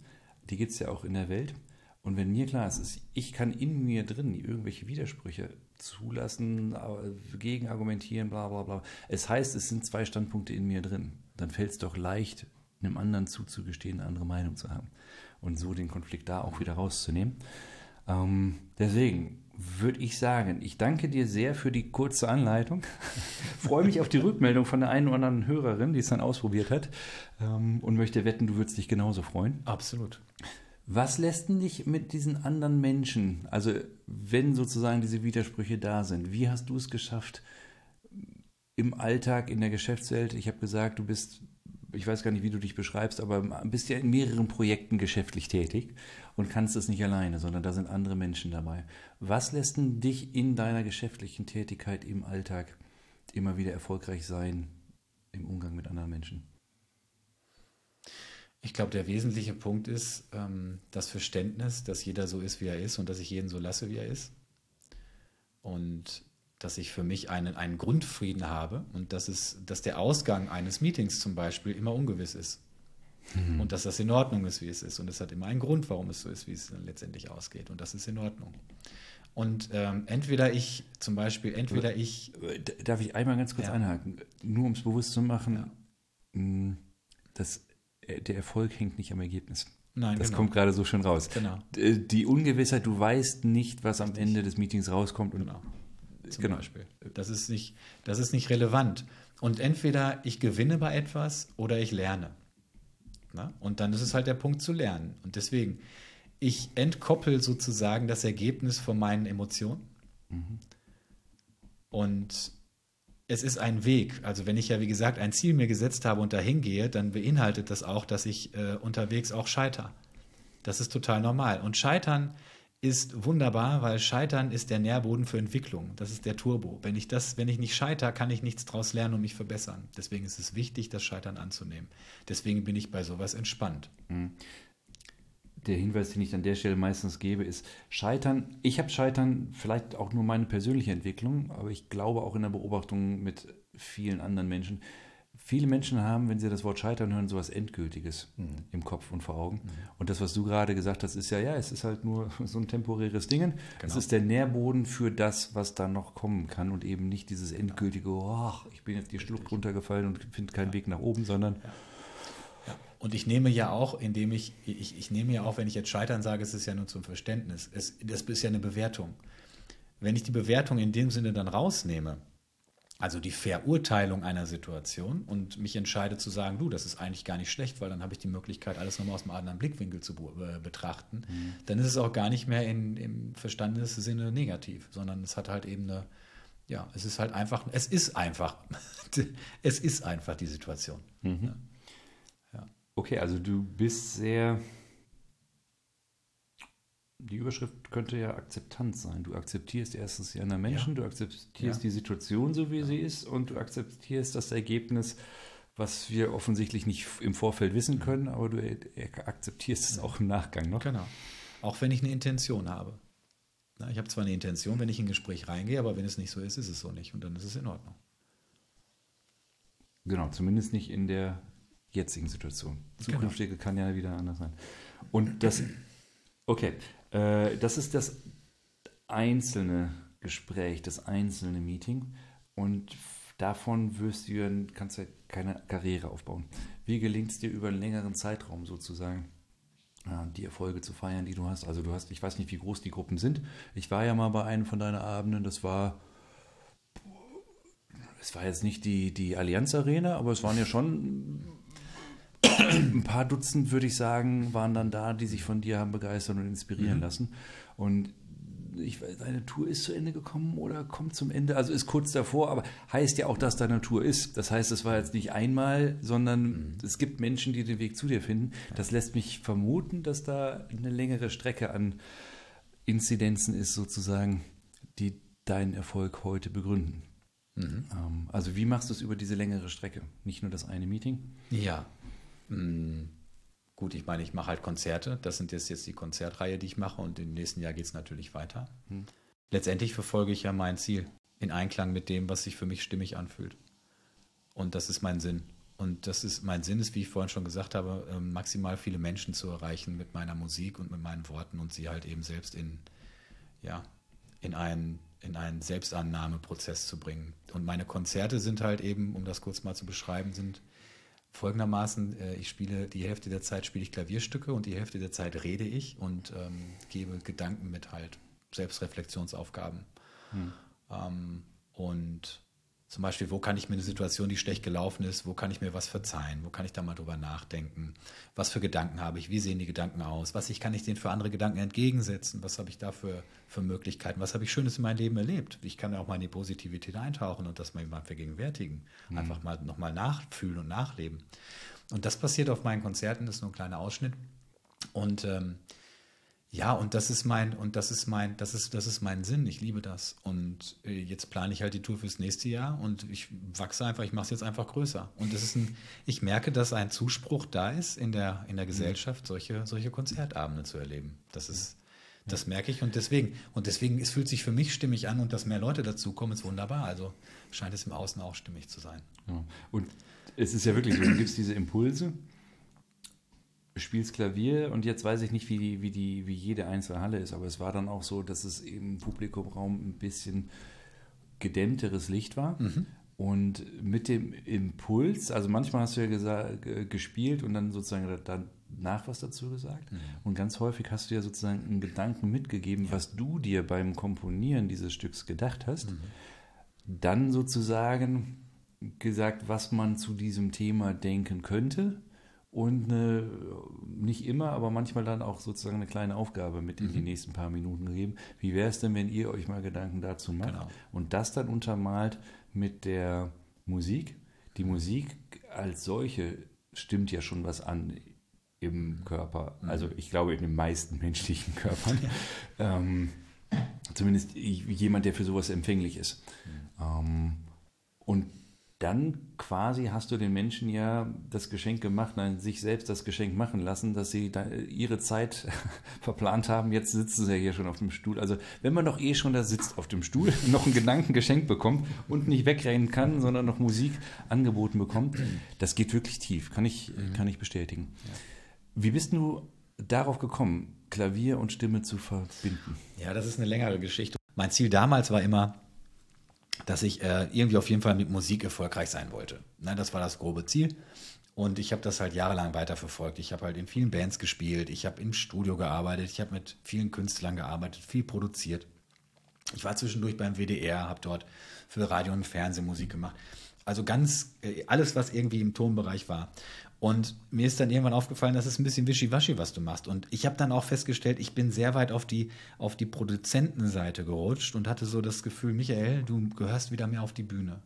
Die gibt es ja auch in der Welt. Und wenn mir klar ist, ich kann in mir drin irgendwelche Widersprüche zulassen, äh, gegenargumentieren, bla bla bla. Es heißt, es sind zwei Standpunkte in mir drin. Dann fällt es doch leicht, einem anderen zuzugestehen, eine andere Meinung zu haben. Und so den Konflikt da auch wieder rauszunehmen. Ähm, deswegen würde ich sagen, ich danke dir sehr für die kurze Anleitung. Freue mich auf die Rückmeldung von der einen oder anderen Hörerin, die es dann ausprobiert hat. Ähm, und möchte wetten, du würdest dich genauso freuen. Absolut. Was lässt denn dich mit diesen anderen Menschen, also wenn sozusagen diese Widersprüche da sind, wie hast du es geschafft im Alltag, in der Geschäftswelt? Ich habe gesagt, du bist, ich weiß gar nicht, wie du dich beschreibst, aber bist ja in mehreren Projekten geschäftlich tätig und kannst es nicht alleine, sondern da sind andere Menschen dabei. Was lässt dich in deiner geschäftlichen Tätigkeit im Alltag immer wieder erfolgreich sein im Umgang mit anderen Menschen? Ich glaube, der wesentliche Punkt ist ähm, das Verständnis, dass jeder so ist, wie er ist und dass ich jeden so lasse, wie er ist. Und dass ich für mich einen, einen Grundfrieden habe und dass, es, dass der Ausgang eines Meetings zum Beispiel immer ungewiss ist. Mhm. Und dass das in Ordnung ist, wie es ist. Und es hat immer einen Grund, warum es so ist, wie es dann letztendlich ausgeht. Und das ist in Ordnung. Und ähm, entweder ich, zum Beispiel, entweder ich. Darf ich einmal ganz kurz ja. einhaken? Nur um es bewusst zu machen, ja. Mm, dass äh, der Erfolg hängt nicht am Ergebnis. Nein, das genau. kommt gerade so schön raus. Genau. Die Ungewissheit, du weißt nicht, was am Ende des Meetings rauskommt. Und genau. Zum genau. Beispiel. Das ist, nicht, das ist nicht relevant. Und entweder ich gewinne bei etwas oder ich lerne. Na? Und dann ist es halt der Punkt zu lernen. Und deswegen, ich entkoppel sozusagen das Ergebnis von meinen Emotionen. Mhm. Und es ist ein Weg. Also wenn ich ja, wie gesagt, ein Ziel mir gesetzt habe und dahin gehe, dann beinhaltet das auch, dass ich äh, unterwegs auch scheitere. Das ist total normal. Und Scheitern ist wunderbar, weil Scheitern ist der Nährboden für Entwicklung. Das ist der Turbo. Wenn ich das, wenn ich nicht scheitere, kann ich nichts daraus lernen und mich verbessern. Deswegen ist es wichtig, das Scheitern anzunehmen. Deswegen bin ich bei sowas entspannt. Mhm der Hinweis, den ich an der Stelle meistens gebe, ist Scheitern. Ich habe Scheitern vielleicht auch nur meine persönliche Entwicklung, aber ich glaube auch in der Beobachtung mit vielen anderen Menschen. Viele Menschen haben, wenn sie das Wort Scheitern hören, sowas Endgültiges mhm. im Kopf und vor Augen. Mhm. Und das, was du gerade gesagt hast, ist ja, ja, es ist halt nur so ein temporäres Ding. Genau. Es ist der Nährboden für das, was da noch kommen kann und eben nicht dieses endgültige, oh, ich bin jetzt die Schlucht runtergefallen und finde keinen ja. Weg nach oben, sondern ja und ich nehme ja auch, indem ich, ich, ich nehme ja auch, wenn ich jetzt scheitern sage, es ist ja nur zum Verständnis. Es, das ist ja eine Bewertung. Wenn ich die Bewertung in dem Sinne dann rausnehme, also die Verurteilung einer Situation und mich entscheide zu sagen, du, das ist eigentlich gar nicht schlecht, weil dann habe ich die Möglichkeit, alles nochmal aus einem anderen Blickwinkel zu äh, betrachten, mhm. dann ist es auch gar nicht mehr in, im Verstandessinne negativ, sondern es hat halt eben eine, ja, es ist halt einfach, es ist einfach, es ist einfach die Situation. Mhm. Ja. Okay, also du bist sehr. Die Überschrift könnte ja Akzeptanz sein. Du akzeptierst erstens die anderen Menschen, ja. du akzeptierst ja. die Situation so, wie ja. sie ist, und du akzeptierst das Ergebnis, was wir offensichtlich nicht im Vorfeld wissen können, aber du akzeptierst es auch im Nachgang noch. Genau. Auch wenn ich eine Intention habe. ich habe zwar eine Intention, wenn ich in ein Gespräch reingehe, aber wenn es nicht so ist, ist es so nicht. Und dann ist es in Ordnung. Genau, zumindest nicht in der jetzigen Situation. Genau. Zukünftige genau. kann ja wieder anders sein. Und das, okay, äh, das ist das einzelne Gespräch, das einzelne Meeting. Und davon wirst du, kannst du keine Karriere aufbauen. Wie gelingt es dir über einen längeren Zeitraum sozusagen? die Erfolge zu feiern, die du hast. Also du hast, ich weiß nicht, wie groß die Gruppen sind. Ich war ja mal bei einem von deinen Abenden, das war, es war jetzt nicht die, die Allianz Arena, aber es waren ja schon ein paar Dutzend, würde ich sagen, waren dann da, die sich von dir haben begeistern und inspirieren mhm. lassen. Und ich weiß, deine Tour ist zu Ende gekommen oder kommt zum Ende, also ist kurz davor, aber heißt ja auch, dass deine Tour ist. Das heißt, es war jetzt nicht einmal, sondern mhm. es gibt Menschen, die den Weg zu dir finden. Das lässt mich vermuten, dass da eine längere Strecke an Inzidenzen ist, sozusagen, die deinen Erfolg heute begründen. Mhm. Ähm, also wie machst du es über diese längere Strecke? Nicht nur das eine Meeting? Ja. Mhm. Gut, ich meine, ich mache halt Konzerte. Das sind jetzt, jetzt die Konzertreihe, die ich mache und im nächsten Jahr geht es natürlich weiter. Mhm. Letztendlich verfolge ich ja mein Ziel in Einklang mit dem, was sich für mich stimmig anfühlt. Und das ist mein Sinn. Und das ist mein Sinn ist, wie ich vorhin schon gesagt habe, ähm, maximal viele Menschen zu erreichen mit meiner Musik und mit meinen Worten und sie halt eben selbst in, ja, in einen, in einen Selbstannahmeprozess zu bringen. Und meine Konzerte sind halt eben, um das kurz mal zu beschreiben, sind folgendermaßen, äh, ich spiele die Hälfte der Zeit spiele ich Klavierstücke und die Hälfte der Zeit rede ich und ähm, gebe Gedanken mit halt, Selbstreflexionsaufgaben. Hm. Ähm, und zum Beispiel, wo kann ich mir eine Situation, die schlecht gelaufen ist, wo kann ich mir was verzeihen, wo kann ich da mal drüber nachdenken, was für Gedanken habe ich, wie sehen die Gedanken aus, was ich, kann ich denen für andere Gedanken entgegensetzen, was habe ich da für, für Möglichkeiten, was habe ich Schönes in meinem Leben erlebt. Ich kann auch mal in die Positivität eintauchen und das mal vergegenwärtigen, mhm. einfach mal nochmal nachfühlen und nachleben. Und das passiert auf meinen Konzerten, das ist nur ein kleiner Ausschnitt. Und ähm, ja, und das ist mein, und das ist mein, das ist, das ist mein Sinn. Ich liebe das. Und äh, jetzt plane ich halt die Tour fürs nächste Jahr und ich wachse einfach, ich mache es jetzt einfach größer. Und es ist ein, ich merke, dass ein Zuspruch da ist in der, in der Gesellschaft, solche, solche Konzertabende zu erleben. Das ist, das merke ich und deswegen, und deswegen, es fühlt sich für mich stimmig an und dass mehr Leute dazukommen, ist wunderbar. Also scheint es im Außen auch stimmig zu sein. Ja. Und es ist ja wirklich so, du gibst diese Impulse spielst Klavier und jetzt weiß ich nicht, wie, die, wie, die, wie jede einzelne Halle ist, aber es war dann auch so, dass es im Publikumraum ein bisschen gedämmteres Licht war. Mhm. Und mit dem Impuls, also manchmal hast du ja gespielt und dann sozusagen danach was dazu gesagt. Mhm. Und ganz häufig hast du ja sozusagen einen Gedanken mitgegeben, ja. was du dir beim Komponieren dieses Stücks gedacht hast. Mhm. Dann sozusagen gesagt, was man zu diesem Thema denken könnte und eine, nicht immer, aber manchmal dann auch sozusagen eine kleine Aufgabe mit in die mhm. nächsten paar Minuten gegeben. Wie wäre es denn, wenn ihr euch mal Gedanken dazu macht genau. und das dann untermalt mit der Musik? Die Musik als solche stimmt ja schon was an im Körper, mhm. also ich glaube in den meisten menschlichen Körpern. ähm, zumindest jemand, der für sowas empfänglich ist. Mhm. Ähm, und dann quasi hast du den Menschen ja das Geschenk gemacht, nein, sich selbst das Geschenk machen lassen, dass sie ihre Zeit verplant haben. Jetzt sitzen sie ja hier schon auf dem Stuhl. Also wenn man doch eh schon da sitzt auf dem Stuhl, noch einen Gedanken geschenkt bekommt und nicht wegrennen kann, sondern noch Musik angeboten bekommt, das geht wirklich tief, kann ich, mhm. kann ich bestätigen. Wie bist du darauf gekommen, Klavier und Stimme zu verbinden? Ja, das ist eine längere Geschichte. Mein Ziel damals war immer, dass ich äh, irgendwie auf jeden Fall mit Musik erfolgreich sein wollte. Na, das war das grobe Ziel. Und ich habe das halt jahrelang weiterverfolgt. Ich habe halt in vielen Bands gespielt, ich habe im Studio gearbeitet, ich habe mit vielen Künstlern gearbeitet, viel produziert. Ich war zwischendurch beim WDR, habe dort für Radio und Fernsehen Musik gemacht. Also ganz äh, alles, was irgendwie im Tonbereich war. Und mir ist dann irgendwann aufgefallen, das ist ein bisschen wischiwaschi, was du machst. Und ich habe dann auch festgestellt, ich bin sehr weit auf die, auf die Produzentenseite gerutscht und hatte so das Gefühl, Michael, du gehörst wieder mehr auf die Bühne.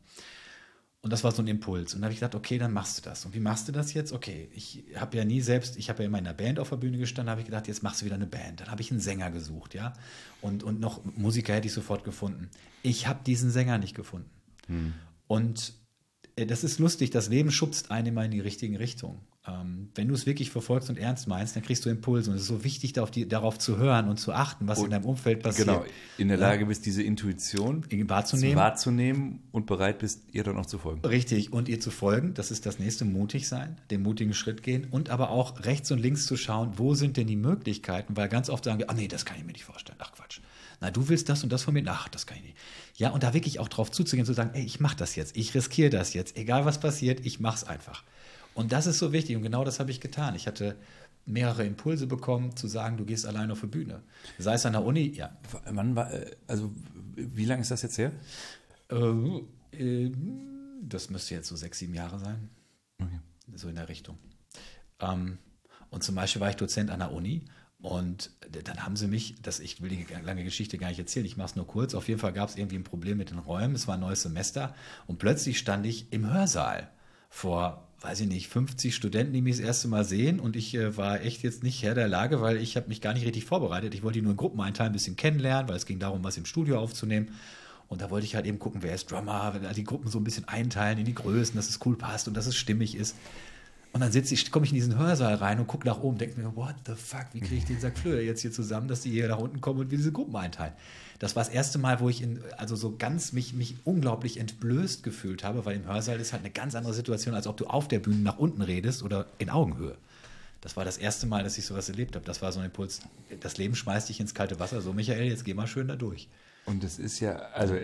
Und das war so ein Impuls. Und da habe ich gedacht, okay, dann machst du das. Und wie machst du das jetzt? Okay, ich habe ja nie selbst, ich habe ja immer in einer Band auf der Bühne gestanden, habe ich gedacht, jetzt machst du wieder eine Band. Dann habe ich einen Sänger gesucht, ja. Und, und noch Musiker hätte ich sofort gefunden. Ich habe diesen Sänger nicht gefunden. Hm. Und das ist lustig, das Leben schubst einen immer in die richtigen Richtung. Ähm, wenn du es wirklich verfolgst und ernst meinst, dann kriegst du Impulse. Und es ist so wichtig, darauf, die, darauf zu hören und zu achten, was und in deinem Umfeld passiert. Genau, in der Lage bist, diese Intuition wahrzunehmen. wahrzunehmen und bereit bist, ihr dann auch zu folgen. Richtig, und ihr zu folgen, das ist das nächste, mutig sein, den mutigen Schritt gehen und aber auch rechts und links zu schauen, wo sind denn die Möglichkeiten, weil ganz oft sagen wir, ah nee, das kann ich mir nicht vorstellen, ach Quatsch na, du willst das und das von mir, ach, das kann ich nicht. Ja, und da wirklich auch drauf zuzugehen, zu sagen, ey, ich mach das jetzt, ich riskiere das jetzt, egal was passiert, ich mach's einfach. Und das ist so wichtig und genau das habe ich getan. Ich hatte mehrere Impulse bekommen, zu sagen, du gehst allein auf die Bühne. Sei es an der Uni, ja. Wann war, äh, also wie lange ist das jetzt her? Äh, äh, das müsste jetzt so sechs, sieben Jahre sein. Okay. So in der Richtung. Ähm, und zum Beispiel war ich Dozent an der Uni und dann haben sie mich, das, ich will die lange Geschichte gar nicht erzählen, ich mache es nur kurz. Auf jeden Fall gab es irgendwie ein Problem mit den Räumen, es war ein neues Semester und plötzlich stand ich im Hörsaal vor, weiß ich nicht, 50 Studenten, die mich das erste Mal sehen und ich äh, war echt jetzt nicht Herr der Lage, weil ich habe mich gar nicht richtig vorbereitet. Ich wollte die nur in Gruppen einteilen, ein bisschen kennenlernen, weil es ging darum, was im Studio aufzunehmen. Und da wollte ich halt eben gucken, wer ist Drummer, die Gruppen so ein bisschen einteilen in die Größen, dass es cool passt und dass es stimmig ist. Und dann sitze ich, komme ich in diesen Hörsaal rein und gucke nach oben, denke mir, what the fuck, wie kriege ich den Sack Flöhe jetzt hier zusammen, dass die hier nach unten kommen und wir diese Gruppen einteilen. Das war das erste Mal, wo ich in, also so ganz mich, mich unglaublich entblößt gefühlt habe, weil im Hörsaal ist halt eine ganz andere Situation, als ob du auf der Bühne nach unten redest oder in Augenhöhe. Das war das erste Mal, dass ich sowas erlebt habe. Das war so ein Impuls. Das Leben schmeißt dich ins kalte Wasser. So, Michael, jetzt geh mal schön da durch. Und es ist ja, also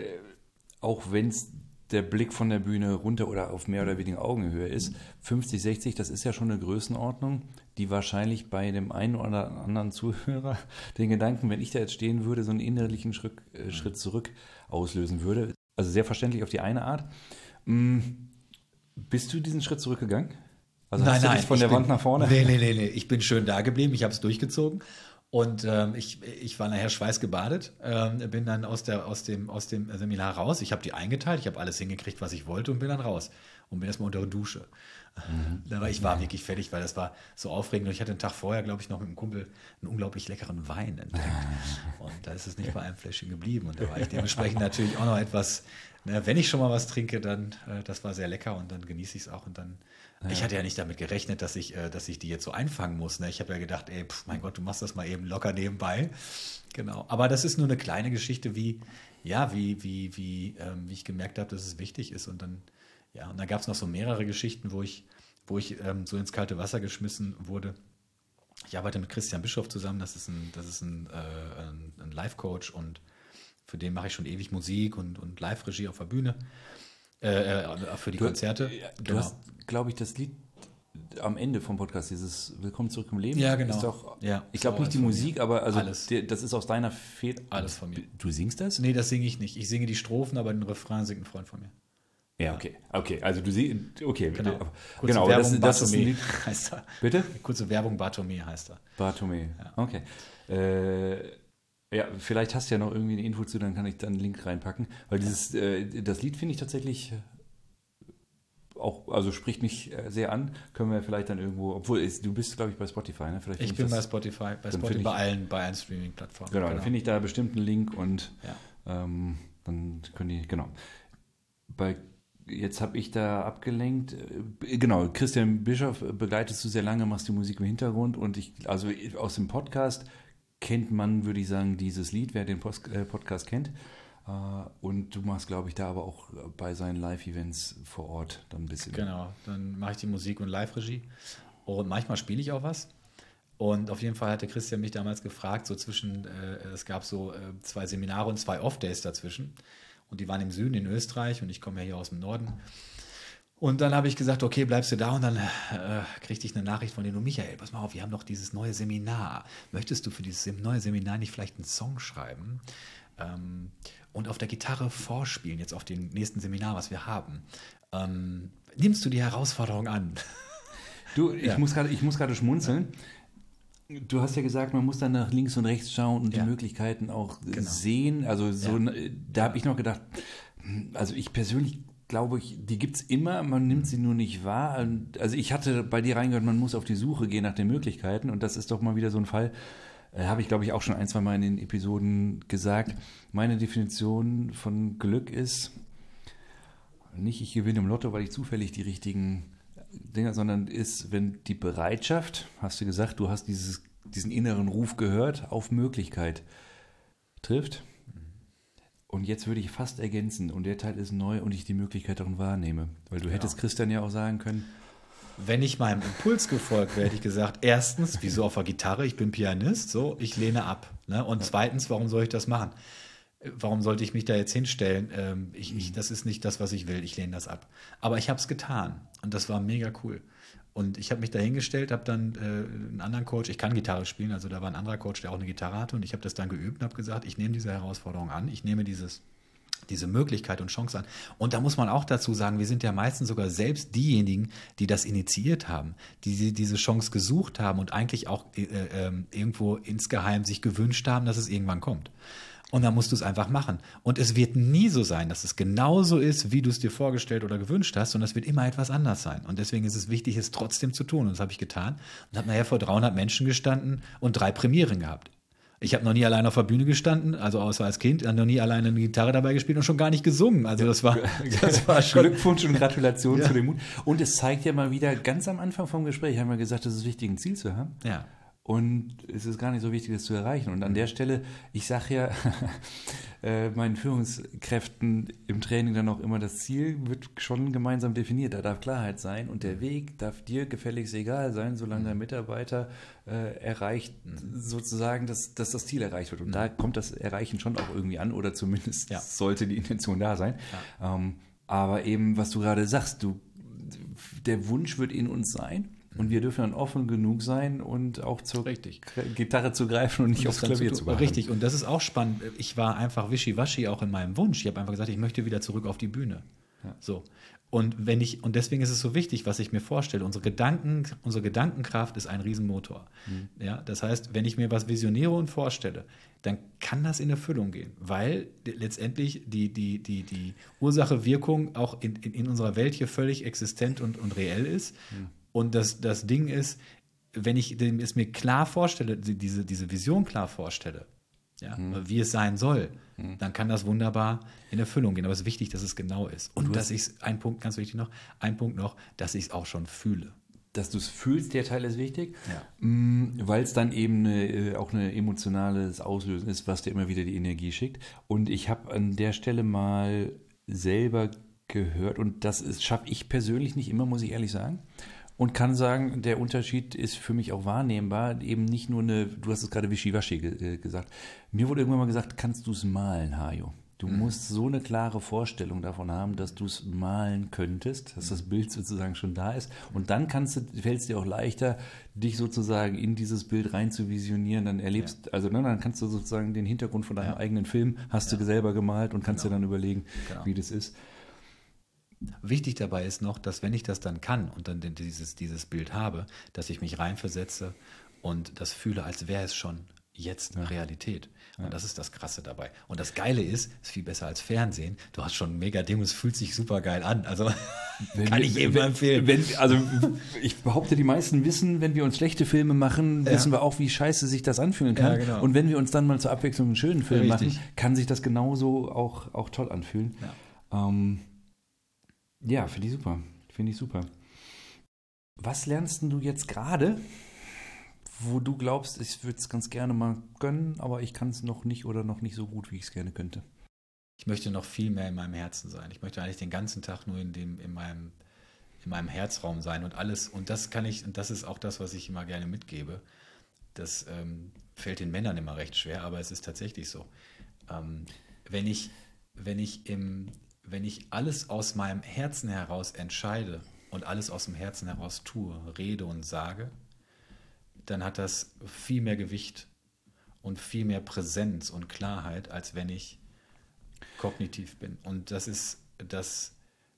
auch wenn es der Blick von der Bühne runter oder auf mehr oder weniger Augenhöhe ist. 50, 60, das ist ja schon eine Größenordnung, die wahrscheinlich bei dem einen oder anderen Zuhörer den Gedanken, wenn ich da jetzt stehen würde, so einen innerlichen Schritt, äh, Schritt zurück auslösen würde. Also sehr verständlich auf die eine Art. Hm, bist du diesen Schritt zurückgegangen? Also nein, nein, von der bin, Wand nach vorne? Nee, nee, nee, nee. Ich bin schön da geblieben, ich habe es durchgezogen und ähm, ich, ich war nachher schweißgebadet, ähm, bin dann aus, der, aus, dem, aus dem Seminar raus. Ich habe die eingeteilt, ich habe alles hingekriegt, was ich wollte und bin dann raus und bin erstmal unter der Dusche. Mhm. Aber ich war wirklich fertig, weil das war so aufregend. Und ich hatte einen Tag vorher, glaube ich, noch mit einem Kumpel einen unglaublich leckeren Wein entdeckt. Und da ist es nicht bei einem Fläschchen geblieben. Und da war ich dementsprechend natürlich auch noch etwas, ne, wenn ich schon mal was trinke, dann, äh, das war sehr lecker und dann genieße ich es auch und dann ja. Ich hatte ja nicht damit gerechnet, dass ich, äh, dass ich die jetzt so einfangen muss. Ne? Ich habe ja gedacht, ey, pf, mein Gott, du machst das mal eben locker nebenbei. Genau. Aber das ist nur eine kleine Geschichte, wie, ja, wie, wie, wie, ähm, wie ich gemerkt habe, dass es wichtig ist. Und dann, ja, und dann gab es noch so mehrere Geschichten, wo ich, wo ich ähm, so ins kalte Wasser geschmissen wurde. Ich arbeite mit Christian Bischof zusammen, das ist ein, das ist ein, äh, ein, ein Live-Coach und für den mache ich schon ewig Musik und, und Live-Regie auf der Bühne. Äh, äh, für die du, Konzerte. Du genau. hast, glaube ich, das Lied am Ende vom Podcast, dieses Willkommen zurück im Leben. Ja, genau. Ist doch, ja, ich glaube nicht die Musik, aber also die, das ist aus deiner Feder. Alles von mir. Du singst das? Nee, das singe ich nicht. Ich singe die Strophen, aber den Refrain singt ein Freund von mir. Ja, okay. Okay, also du siehst, okay. Genau, Kurze genau Werbung, das, das ein heißt er. Bitte? Kurze Werbung, Bartome heißt er. Bartome, ja. okay. Äh, ja, vielleicht hast du ja noch irgendwie eine Info zu, dann kann ich da einen Link reinpacken. Weil dieses, äh, das Lied finde ich tatsächlich auch, also spricht mich äh, sehr an. Können wir vielleicht dann irgendwo, obwohl du bist, glaube ich, bei Spotify, ne? Vielleicht ich bin bei Spotify, bei Spotify, bei allen, bei allen Streaming-Plattformen. Genau, genau, dann finde ich da bestimmt einen Link und ja. ähm, dann können die, genau. Bei jetzt habe ich da abgelenkt. Äh, genau, Christian Bischof begleitest du sehr lange, machst die Musik im Hintergrund und ich, also aus dem Podcast kennt man, würde ich sagen, dieses Lied, wer den Post, äh, Podcast kennt. Äh, und du machst, glaube ich, da aber auch bei seinen Live-Events vor Ort dann ein bisschen. Genau, dann mache ich die Musik und Live-Regie. Und manchmal spiele ich auch was. Und auf jeden Fall hatte Christian mich damals gefragt, so zwischen, äh, es gab so äh, zwei Seminare und zwei Off-Days dazwischen. Und die waren im Süden in Österreich und ich komme ja hier aus dem Norden. Und dann habe ich gesagt, okay, bleibst du da und dann äh, kriegte ich eine Nachricht von denen, Michael, pass mal auf, wir haben noch dieses neue Seminar. Möchtest du für dieses neue Seminar nicht vielleicht einen Song schreiben? Ähm, und auf der Gitarre vorspielen, jetzt auf dem nächsten Seminar, was wir haben. Ähm, nimmst du die Herausforderung an? Du, ich ja. muss gerade schmunzeln. Du hast ja gesagt, man muss dann nach links und rechts schauen und ja. die Möglichkeiten auch genau. sehen. Also so, ja. da habe ich noch gedacht, also ich persönlich glaube ich, die gibt es immer, man nimmt sie nur nicht wahr. Also ich hatte bei dir reingehört, man muss auf die Suche gehen nach den Möglichkeiten und das ist doch mal wieder so ein Fall, äh, habe ich, glaube ich, auch schon ein, zwei Mal in den Episoden gesagt. Meine Definition von Glück ist nicht, ich gewinne im Lotto, weil ich zufällig die richtigen Dinger, sondern ist, wenn die Bereitschaft, hast du gesagt, du hast dieses, diesen inneren Ruf gehört, auf Möglichkeit trifft. Und jetzt würde ich fast ergänzen, und der Teil ist neu und ich die Möglichkeit darin wahrnehme. Weil du ja. hättest Christian ja auch sagen können, wenn ich meinem Impuls gefolgt wäre, hätte ich gesagt, erstens, wieso auf der Gitarre, ich bin Pianist, so, ich lehne ab. Ne? Und zweitens, warum soll ich das machen? Warum sollte ich mich da jetzt hinstellen? Ähm, ich, ich, das ist nicht das, was ich will, ich lehne das ab. Aber ich habe es getan und das war mega cool. Und ich habe mich da hingestellt, habe dann äh, einen anderen Coach, ich kann Gitarre spielen, also da war ein anderer Coach, der auch eine Gitarre hatte und ich habe das dann geübt und habe gesagt, ich nehme diese Herausforderung an, ich nehme dieses diese Möglichkeit und Chance an. Und da muss man auch dazu sagen, wir sind ja meistens sogar selbst diejenigen, die das initiiert haben, die diese Chance gesucht haben und eigentlich auch äh, äh, irgendwo insgeheim sich gewünscht haben, dass es irgendwann kommt. Und dann musst du es einfach machen. Und es wird nie so sein, dass es genauso ist, wie du es dir vorgestellt oder gewünscht hast, sondern es wird immer etwas anders sein. Und deswegen ist es wichtig, es trotzdem zu tun. Und das habe ich getan und habe nachher vor 300 Menschen gestanden und drei Premieren gehabt. Ich habe noch nie allein auf der Bühne gestanden, also außer als Kind, noch nie alleine eine Gitarre dabei gespielt und schon gar nicht gesungen. Also das war, das war schon Glückwunsch und Gratulation ja. zu dem Mut. Und es zeigt ja mal wieder, ganz am Anfang vom Gespräch haben wir gesagt, es ist wichtig, ein Ziel zu haben. Ja. Und es ist gar nicht so wichtig, das zu erreichen. Und an der Stelle, ich sage ja äh, meinen Führungskräften im Training dann auch immer, das Ziel wird schon gemeinsam definiert. Da darf Klarheit sein und der Weg darf dir gefälligst egal sein, solange der Mitarbeiter äh, erreicht, sozusagen, dass, dass das Ziel erreicht wird. Und da kommt das Erreichen schon auch irgendwie an oder zumindest ja. sollte die Intention da sein. Ja. Ähm, aber eben, was du gerade sagst, du, der Wunsch wird in uns sein und wir dürfen dann offen genug sein und auch zur Richtig. Gitarre zu greifen und nicht und aufs Klavier zu, machen. Richtig, und das ist auch spannend. Ich war einfach wischiwaschi auch in meinem Wunsch. Ich habe einfach gesagt, ich möchte wieder zurück auf die Bühne. Ja. So. Und wenn ich, und deswegen ist es so wichtig, was ich mir vorstelle. Unsere Gedanken, unsere Gedankenkraft ist ein Riesenmotor. Mhm. Ja, das heißt, wenn ich mir was visioniere und vorstelle, dann kann das in Erfüllung gehen, weil letztendlich die, die, die, die Ursache-Wirkung auch in, in, in, unserer Welt hier völlig existent und, und reell ist. Mhm. Und das, das Ding ist, wenn ich es mir klar vorstelle, diese, diese Vision klar vorstelle, ja, mhm. wie es sein soll, mhm. dann kann das wunderbar in Erfüllung gehen. Aber es ist wichtig, dass es genau ist. Und dass ich es, ein Punkt, ganz wichtig noch, ein Punkt noch, dass ich es auch schon fühle. Dass du es fühlst, der Teil ist wichtig, ja. Mm, weil es dann eben eine, äh, auch ein emotionales Auslösen ist, was dir immer wieder die Energie schickt. Und ich habe an der Stelle mal selber gehört, und das schaffe ich persönlich nicht immer, muss ich ehrlich sagen und kann sagen, der Unterschied ist für mich auch wahrnehmbar. Eben nicht nur eine, du hast es gerade Wischiwaschi äh, gesagt. Mir wurde irgendwann mal gesagt, kannst du es malen, Hajo? Du mhm. musst so eine klare Vorstellung davon haben, dass du es malen könntest, dass das Bild sozusagen schon da ist. Und dann kannst du, fällt es dir auch leichter, dich sozusagen in dieses Bild rein zu visionieren. Dann erlebst, ja. also ne, dann kannst du sozusagen den Hintergrund von deinem ja. eigenen Film hast ja. du selber gemalt und kannst genau. dir dann überlegen, genau. wie das ist. Wichtig dabei ist noch, dass wenn ich das dann kann und dann dieses, dieses Bild habe, dass ich mich reinversetze und das fühle, als wäre es schon jetzt ja. Realität. Und ja. das ist das Krasse dabei. Und das Geile ist, ist viel besser als Fernsehen. Du hast schon ein mega Ding und es fühlt sich super geil an. Also wenn, kann ich jedem empfehlen. Wenn, also ich behaupte, die meisten wissen, wenn wir uns schlechte Filme machen, ja. wissen wir auch, wie scheiße sich das anfühlen kann. Genau. Und wenn wir uns dann mal zur Abwechslung einen schönen Film machen, kann sich das genauso auch, auch toll anfühlen. Ähm, ja, finde ich super. Finde ich super. Was lernst du jetzt gerade, wo du glaubst, ich würde es ganz gerne mal gönnen, aber ich kann es noch nicht oder noch nicht so gut, wie ich es gerne könnte? Ich möchte noch viel mehr in meinem Herzen sein. Ich möchte eigentlich den ganzen Tag nur in dem, in meinem, in meinem Herzraum sein und alles. Und das kann ich, und das ist auch das, was ich immer gerne mitgebe. Das ähm, fällt den Männern immer recht schwer, aber es ist tatsächlich so. Ähm, wenn ich, wenn ich im, wenn ich alles aus meinem Herzen heraus entscheide und alles aus dem Herzen heraus tue, rede und sage, dann hat das viel mehr Gewicht und viel mehr Präsenz und Klarheit, als wenn ich kognitiv bin. Und das ist das,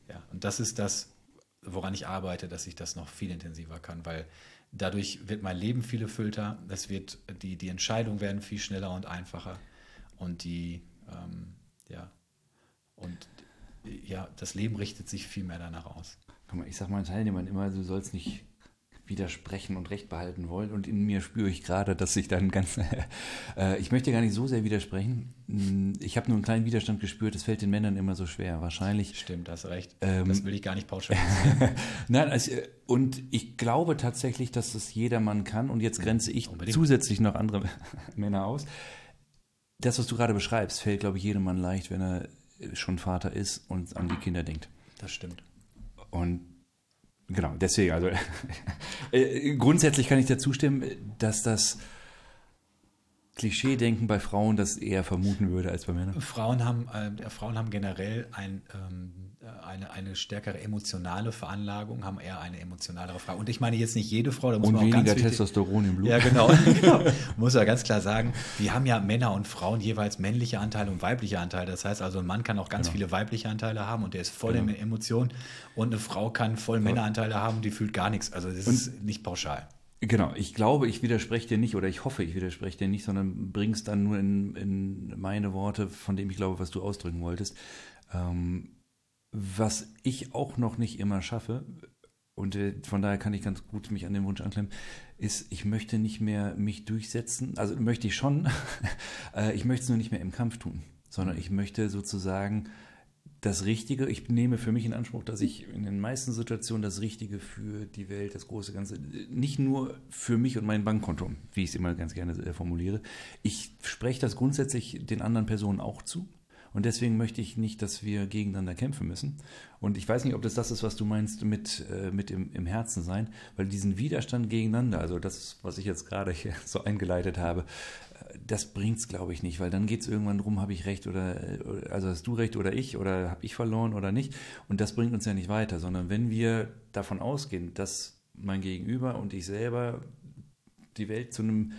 ja, und das ist das, woran ich arbeite, dass ich das noch viel intensiver kann, weil dadurch wird mein Leben viel erfüllter, es wird, die, die Entscheidungen werden viel schneller und einfacher und die, ähm, ja, und ja, das Leben richtet sich viel mehr danach aus. Guck mal, ich sage meinen Teilnehmern immer, du sollst nicht widersprechen und Recht behalten wollen. Und in mir spüre ich gerade, dass ich dann ganz, äh, ich möchte gar nicht so sehr widersprechen. Hm, ich habe nur einen kleinen Widerstand gespürt, es fällt den Männern immer so schwer. Wahrscheinlich. Stimmt, hast recht. Ähm, das will ich gar nicht pauschalisieren. Nein, also, und ich glaube tatsächlich, dass das jedermann kann. Und jetzt grenze ich Unbedingt. zusätzlich noch andere Männer aus. Das, was du gerade beschreibst, fällt, glaube ich, jedem Mann leicht, wenn er schon Vater ist und an die Kinder denkt. Das stimmt. Und genau, deswegen, also äh, grundsätzlich kann ich dazu stimmen, dass das Klischee-Denken bei Frauen das eher vermuten würde als bei Männern. Frauen haben, äh, Frauen haben generell ein, ähm, eine, eine stärkere emotionale Veranlagung, haben eher eine emotionalere Frage. Und ich meine jetzt nicht jede Frau, da muss und man auch weniger ganz wichtig- Testosteron im Blut. Ja, genau. genau. Muss ja ganz klar sagen, wir haben ja Männer und Frauen jeweils männliche Anteile und weibliche Anteile. Das heißt also, ein Mann kann auch ganz Genau. viele weibliche Anteile haben und der ist voll Genau. in Emotionen. Und eine Frau kann voll Männeranteile haben, die fühlt gar nichts. Also das ist nicht pauschal. Genau, ich glaube, ich widerspreche dir nicht oder ich hoffe, ich widerspreche dir nicht, sondern bringst dann nur in, in meine Worte, von dem ich glaube, was du ausdrücken wolltest. Ähm, was ich auch noch nicht immer schaffe, und äh, von daher kann ich ganz gut mich an den Wunsch anklemmen, ist, ich möchte nicht mehr mich durchsetzen, also möchte ich schon, äh, ich möchte es nur nicht mehr im Kampf tun, sondern ich möchte sozusagen das Richtige, ich nehme für mich in Anspruch, dass ich in den meisten Situationen das Richtige für die Welt, das große Ganze, nicht nur für mich und mein Bankkonto, wie ich es immer ganz gerne äh, formuliere. Ich spreche das grundsätzlich den anderen Personen auch zu. Und deswegen möchte ich nicht, dass wir gegeneinander kämpfen müssen. Und ich weiß nicht, ob das das ist, was du meinst mit, äh, mit im, im Herzen sein, weil diesen Widerstand gegeneinander, also das, was ich jetzt gerade hier so eingeleitet habe, äh, das bringt es, glaube ich, nicht, weil dann geht es irgendwann drum, habe ich recht oder, äh, also hast du recht oder ich oder habe ich verloren oder nicht. Und das bringt uns ja nicht weiter, sondern wenn wir davon ausgehen, dass mein Gegenüber und ich selber die Welt zu einem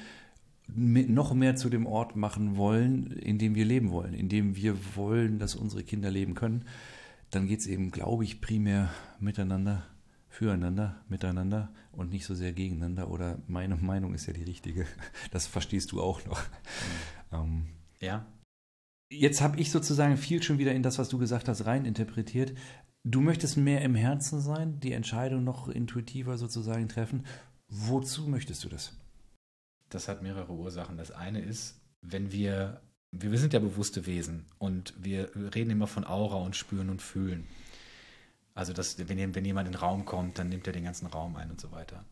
noch mehr zu dem Ort machen wollen, in dem wir leben wollen, in dem wir wollen, dass unsere Kinder leben können, dann geht es eben, glaube ich, primär miteinander, füreinander, miteinander und nicht so sehr gegeneinander. Oder meine Meinung ist ja die richtige. Das verstehst du auch noch. Ähm, Ja, Jetzt habe ich sozusagen viel schon wieder in das, was du gesagt hast, rein interpretiert. Du möchtest mehr im Herzen sein, die Entscheidung noch intuitiver sozusagen treffen. Wozu möchtest du das? Das hat mehrere Ursachen. Das eine ist, wenn wir, wir, sind ja bewusste Wesen und wir reden immer von Aura und spüren und fühlen. Also, dass, wenn, wenn jemand in den Raum kommt, dann nimmt er den ganzen Raum ein und so weiter.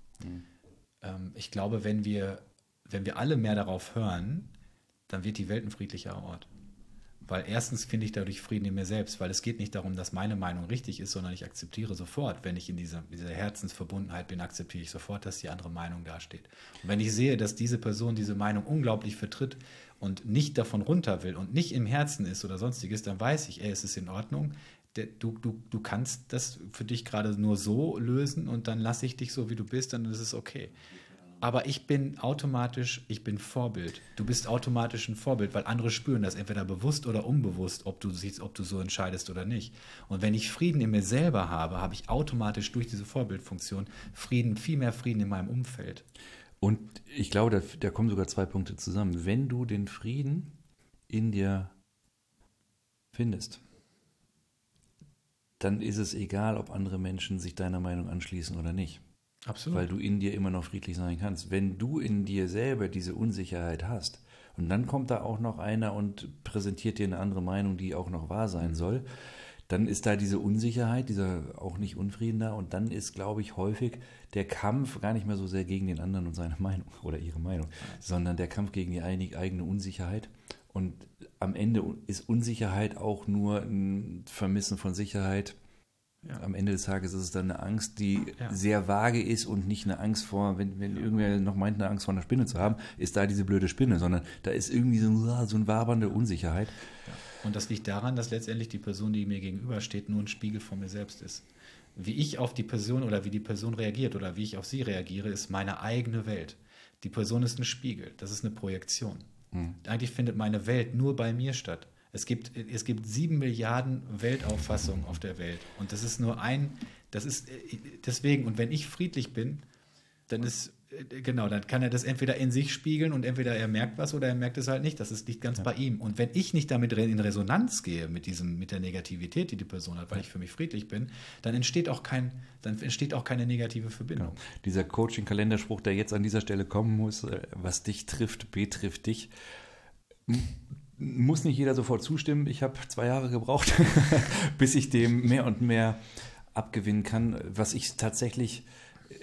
Ähm, ich glaube, wenn wir, wenn wir alle mehr darauf hören, dann wird die Welt ein friedlicher Ort. Weil erstens finde ich dadurch Frieden in mir selbst, weil es geht nicht darum, dass meine Meinung richtig ist, sondern ich akzeptiere sofort, wenn ich in dieser, dieser Herzensverbundenheit bin, akzeptiere ich sofort, dass die andere Meinung dasteht. Und wenn ich sehe, dass diese Person diese Meinung unglaublich vertritt und nicht davon runter will und nicht im Herzen ist oder sonstiges, dann weiß ich, ey, es ist in Ordnung. Du, du, du kannst das für dich gerade nur so lösen und dann lasse ich dich so, wie du bist, dann ist es okay. Aber ich bin automatisch, ich bin Vorbild. Du bist automatisch ein Vorbild, weil andere spüren das entweder bewusst oder unbewusst, ob du siehst, ob du so entscheidest oder nicht. Und wenn ich Frieden in mir selber habe, habe ich automatisch durch diese Vorbildfunktion Frieden, viel mehr Frieden in meinem Umfeld. Und ich glaube, da, da kommen sogar zwei Punkte zusammen. Wenn du den Frieden in dir findest, dann ist es egal, ob andere Menschen sich deiner Meinung anschließen oder nicht, Absolut. weil du in dir immer noch friedlich sein kannst. Wenn du in dir selber diese Unsicherheit hast und dann kommt da auch noch einer und präsentiert dir eine andere Meinung, die auch noch wahr sein soll, dann ist da diese Unsicherheit, dieser auch nicht Unfrieden da und dann ist, glaube ich, häufig der Kampf gar nicht mehr so sehr gegen den anderen und seine Meinung oder ihre Meinung, sondern der Kampf gegen die eigene Unsicherheit. Und am Ende ist Unsicherheit auch nur ein Vermissen von Sicherheit. Ja. Am Ende des Tages ist es dann eine Angst, die Ja. sehr vage ist und nicht eine Angst vor, wenn, wenn irgendwer noch meint, eine Angst vor einer Spinne zu haben, ist da diese blöde Spinne, sondern da ist irgendwie so, ein- so eine wabernde Unsicherheit. Und das liegt daran, dass letztendlich die Person, die mir gegenübersteht, nur ein Spiegel von mir selbst ist. Wie ich auf die Person oder wie die Person reagiert oder wie ich auf sie reagiere, ist meine eigene Welt. Die Person ist ein Spiegel, das ist eine Projektion. Eigentlich findet meine Welt nur bei mir statt. Es gibt, es gibt sieben Milliarden Weltauffassungen auf der Welt. Und das ist nur ein, das ist deswegen, und wenn ich friedlich bin, dann ist, genau, dann kann er das entweder in sich spiegeln und entweder er merkt was oder er merkt es halt nicht. Das ist nicht ganz bei ihm. Und wenn ich nicht damit in Resonanz gehe mit diesem, mit der Negativität, die die Person hat, weil ich für mich friedlich bin, dann entsteht auch kein, dann entsteht auch keine negative Verbindung. Genau. Dieser Coaching-Kalenderspruch, der jetzt an dieser Stelle kommen muss, äh, was dich trifft, betrifft dich. Muss nicht jeder sofort zustimmen. Ich habe zwei Jahre gebraucht, bis ich dem mehr und mehr abgewinnen kann. Was ich tatsächlich äh,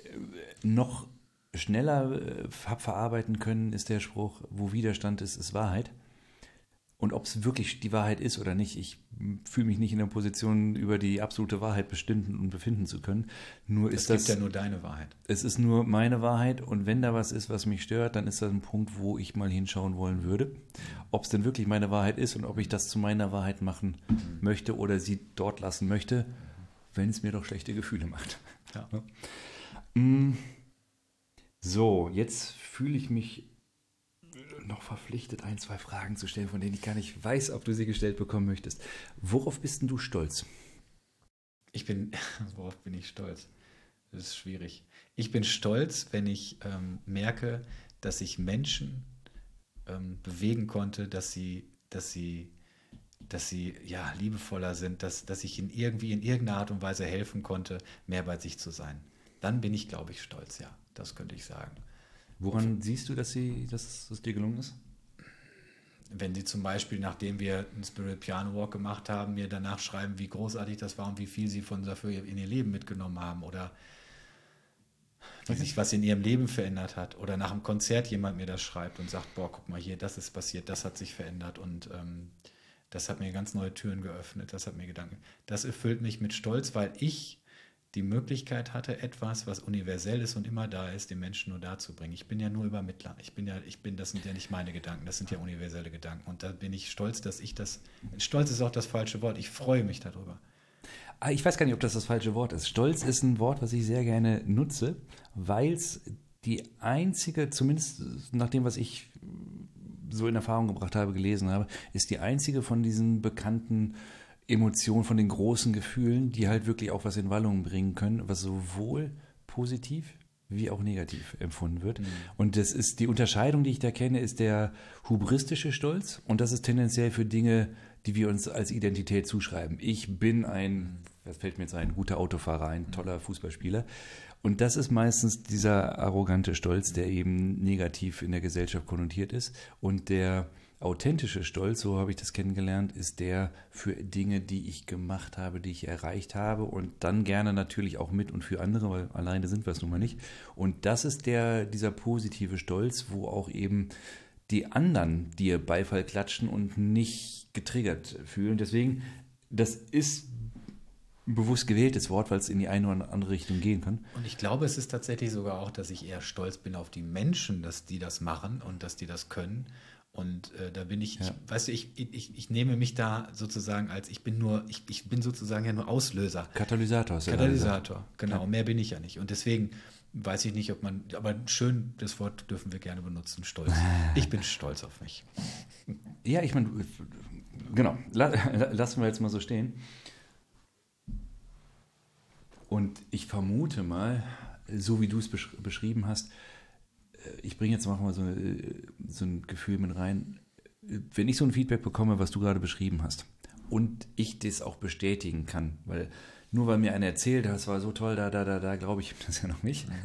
noch schneller habe verarbeiten können, ist der Spruch, wo Widerstand ist, ist Wahrheit. Und ob es wirklich die Wahrheit ist oder nicht, ich fühle mich nicht in der Position, über die absolute Wahrheit bestimmen und befinden zu können. Nur Das ist gibt ja nur deine Wahrheit. Es ist nur meine Wahrheit und wenn da was ist, was mich stört, dann ist das ein Punkt, wo ich mal hinschauen wollen würde. Ob es denn wirklich meine Wahrheit ist und ob ich das zu meiner Wahrheit machen möchte oder sie dort lassen möchte, wenn es mir doch schlechte Gefühle macht. Ja. Mm. So, jetzt fühle ich mich noch verpflichtet, ein, zwei Fragen zu stellen, von denen ich gar nicht weiß, ob du sie gestellt bekommen möchtest. Worauf bist denn du stolz? Ich bin, worauf bin ich stolz? Das ist schwierig. Ich bin stolz, wenn ich ähm, merke, dass ich Menschen ähm, bewegen konnte, dass sie, dass sie, dass sie ja liebevoller sind, dass, dass ich ihnen irgendwie in irgendeiner Art und Weise helfen konnte, mehr bei sich zu sein. Dann bin ich, glaube ich, stolz, ja. Das könnte ich sagen. Woran siehst du, dass, sie, dass es dir gelungen ist? wenn sie zum Beispiel, nachdem wir einen Spirit Piano Walk gemacht haben, mir danach schreiben, wie großartig das war und wie viel sie von dafür in ihr Leben mitgenommen haben oder wie sich was in ihrem Leben verändert hat oder nach einem Konzert jemand mir das schreibt und sagt, boah, guck mal hier, das ist passiert, das hat sich verändert und ähm, das hat mir ganz neue Türen geöffnet, das hat mir Gedanken. Das erfüllt mich mit Stolz, weil ich die Möglichkeit hatte, etwas, was universell ist und immer da ist, den Menschen nur darzubringen. Ich bin ja nur Übermittler. Ich bin ja, ich bin, das sind ja nicht meine Gedanken, das sind ja universelle Gedanken. Und da bin ich stolz, dass ich das. Stolz ist auch das falsche Wort. Ich freue mich darüber. Ah, Ich weiß gar nicht, ob das das falsche Wort ist. Stolz ist ein Wort, was ich sehr gerne nutze, weil es die einzige, zumindest nach dem, was ich so in Erfahrung gebracht habe, gelesen habe, ist die einzige von diesen bekannten Emotionen, von den großen Gefühlen, die halt wirklich auch was in Wallung bringen können, was sowohl positiv wie auch negativ empfunden wird. Und das ist die Unterscheidung, die ich da kenne, ist der hubristische Stolz. Und das ist tendenziell für Dinge, die wir uns als Identität zuschreiben. Ich bin ein, was fällt mir jetzt ein, guter Autofahrer, ein toller Fußballspieler. Und das ist meistens dieser arrogante Stolz, der eben negativ in der Gesellschaft konnotiert ist. Und der authentische Stolz, so habe ich das kennengelernt, ist der für Dinge, die ich gemacht habe, die ich erreicht habe und dann gerne natürlich auch mit und für andere, weil alleine sind wir es nun mal nicht. Und das ist der, dieser positive Stolz, wo auch eben die anderen dir Beifall klatschen und nicht getriggert fühlen. Deswegen, das ist bewusst gewähltes Wort, weil es in die eine oder andere Richtung gehen kann. Und ich glaube, es ist tatsächlich sogar auch, dass ich eher stolz bin auf die Menschen, dass die das machen und dass die das können. Und äh, da bin ich, Ja. ich, weißt du, ich, ich, ich nehme mich da sozusagen als, ich bin nur, ich, ich bin sozusagen ja nur Auslöser. Katalysator hast du gerade gesagt. Katalysator, genau, mehr bin ich ja nicht. Und deswegen weiß ich nicht, ob man, aber schön, das Wort dürfen wir gerne benutzen, stolz. Ich bin stolz auf mich. Ja, ich meine, genau, la, lassen wir jetzt mal so stehen. Und ich vermute mal, so wie du es besch beschrieben hast, ich bringe jetzt mal so, äh, so ein Gefühl mit rein, wenn ich so ein Feedback bekomme, was du gerade beschrieben hast, und ich das auch bestätigen kann, weil nur weil mir einer erzählt, das war so toll, da, da, da, da, glaube ich das ja noch nicht.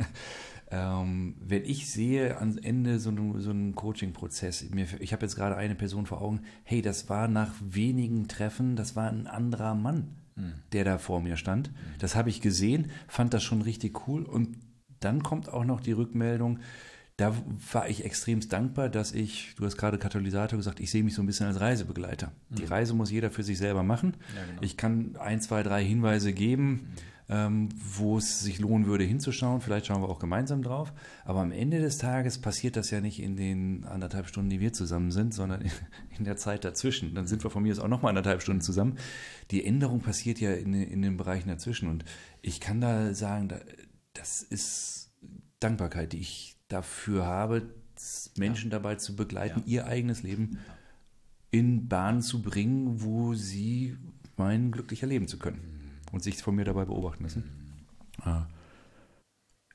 Ähm, wenn ich sehe am Ende so einen, so einen Coaching-Prozess, ich habe jetzt gerade eine Person vor Augen, hey, das war nach wenigen Treffen, das war ein anderer Mann, der da vor mir stand. Das habe ich gesehen, fand das schon richtig cool und dann kommt auch noch die Rückmeldung, da war ich extremst dankbar, dass ich, du hast gerade Katalysator gesagt, ich sehe mich so ein bisschen als Reisebegleiter. Die Reise muss jeder für sich selber machen. Ja, genau. Ich kann ein, zwei, drei Hinweise geben, ähm, wo es sich lohnen würde hinzuschauen. Vielleicht schauen wir auch gemeinsam drauf. Aber am Ende des Tages passiert das ja nicht in den anderthalb Stunden, die wir zusammen sind, sondern in, der Zeit dazwischen. Dann sind wir von mir aus auch noch mal anderthalb Stunden zusammen. Die Änderung passiert ja in, in den Bereichen dazwischen. Und ich kann da sagen, da, das ist Dankbarkeit, die ich dafür habe, Menschen dabei zu begleiten, ihr eigenes Leben in Bahnen zu bringen, wo sie meinen, glücklicher leben zu können und sich von mir dabei beobachten lassen. Ah.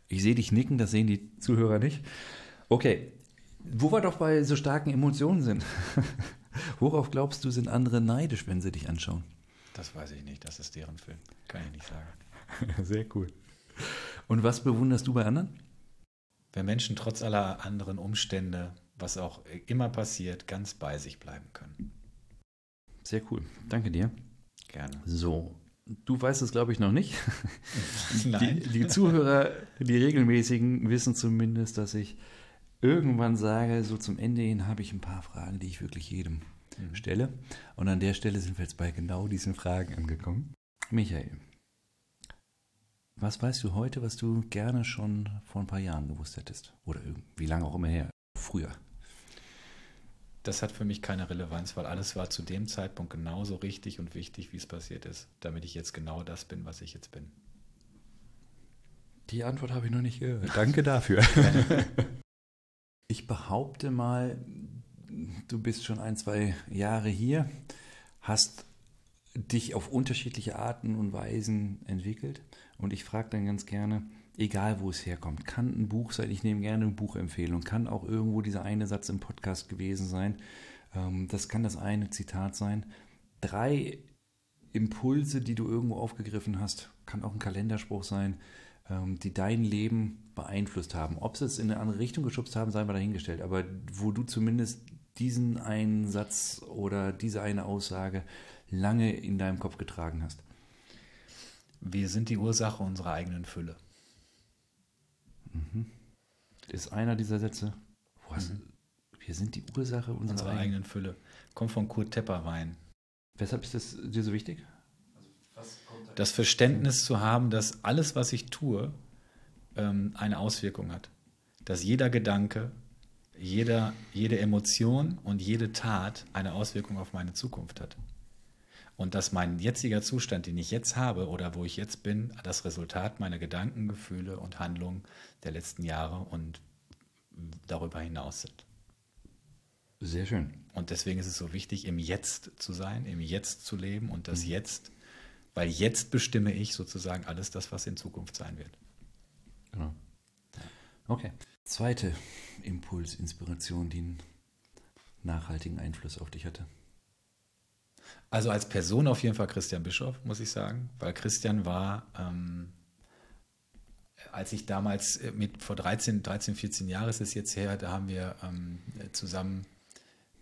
Ich sehe dich nicken, das sehen die Zuhörer nicht. Okay, wo wir doch bei so starken Emotionen sind. Worauf glaubst du, sind andere neidisch, wenn sie dich anschauen? Das weiß ich nicht, das ist deren Film. Kann ich nicht sagen. Sehr cool. Und was bewunderst du bei anderen? Wenn Menschen trotz aller anderen Umstände, was auch immer passiert, ganz bei sich bleiben können. Sehr cool. Danke dir. Gerne. So, du weißt es, glaube ich, noch nicht. Die, Nein. die Zuhörer, die regelmäßigen, wissen zumindest, dass ich irgendwann sage, so zum Ende hin habe ich ein paar Fragen, die ich wirklich jedem mhm. Stelle. Und an der Stelle sind wir jetzt bei genau diesen Fragen angekommen. Michael, was weißt du heute, was du gerne schon vor ein paar Jahren gewusst hättest? Oder wie lange auch immer her? Früher. Das hat für mich keine Relevanz, weil alles war zu dem Zeitpunkt genauso richtig und wichtig, wie es passiert ist, damit ich jetzt genau das bin, was ich jetzt bin. Die Antwort habe ich noch nicht gehört. Danke dafür. ich behaupte mal, du bist schon ein, zwei Jahre hier, hast dich auf unterschiedliche Arten und Weisen entwickelt. Und ich frage dann ganz gerne, egal wo es herkommt, kann ein Buch sein, ich nehme gerne eine Buchempfehlung, kann auch irgendwo dieser eine Satz im Podcast gewesen sein, ähm, das kann das eine Zitat sein. Drei Impulse, die du irgendwo aufgegriffen hast, kann auch ein Kalenderspruch sein, ähm, die dein Leben beeinflusst haben. Ob sie es in eine andere Richtung geschubst haben, sei mal dahingestellt, aber wo du zumindest diesen einen Satz oder diese eine Aussage lange in deinem Kopf getragen hast. Wir sind die Ursache unserer eigenen Fülle. Mhm. Ist einer dieser Sätze. Was? Mhm. Wir sind die Ursache unserer, unserer eigenen, eigenen Fülle. Kommt von Kurt Tepperwein. Weshalb ist das dir so wichtig? Das Verständnis zu haben, dass alles, was ich tue, ähm, eine Auswirkung hat. Dass jeder Gedanke, jeder, jede Emotion und jede Tat eine Auswirkung auf meine Zukunft hat. Und dass mein jetziger Zustand, den ich jetzt habe oder wo ich jetzt bin, das Resultat meiner Gedanken, Gefühle und Handlungen der letzten Jahre und darüber hinaus sind. Sehr schön. Und deswegen ist es so wichtig, im Jetzt zu sein, im Jetzt zu leben und das mhm. Jetzt, weil jetzt bestimme ich sozusagen alles das, was in Zukunft sein wird. Genau. Okay. Zweite Impuls, Inspiration, die einen nachhaltigen Einfluss auf dich hatte. Also als Person auf jeden Fall Christian Bischof, muss ich sagen, weil Christian war, ähm, als ich damals äh, mit vor 13, 13, 14 Jahren ist es jetzt her, da haben wir ähm, zusammen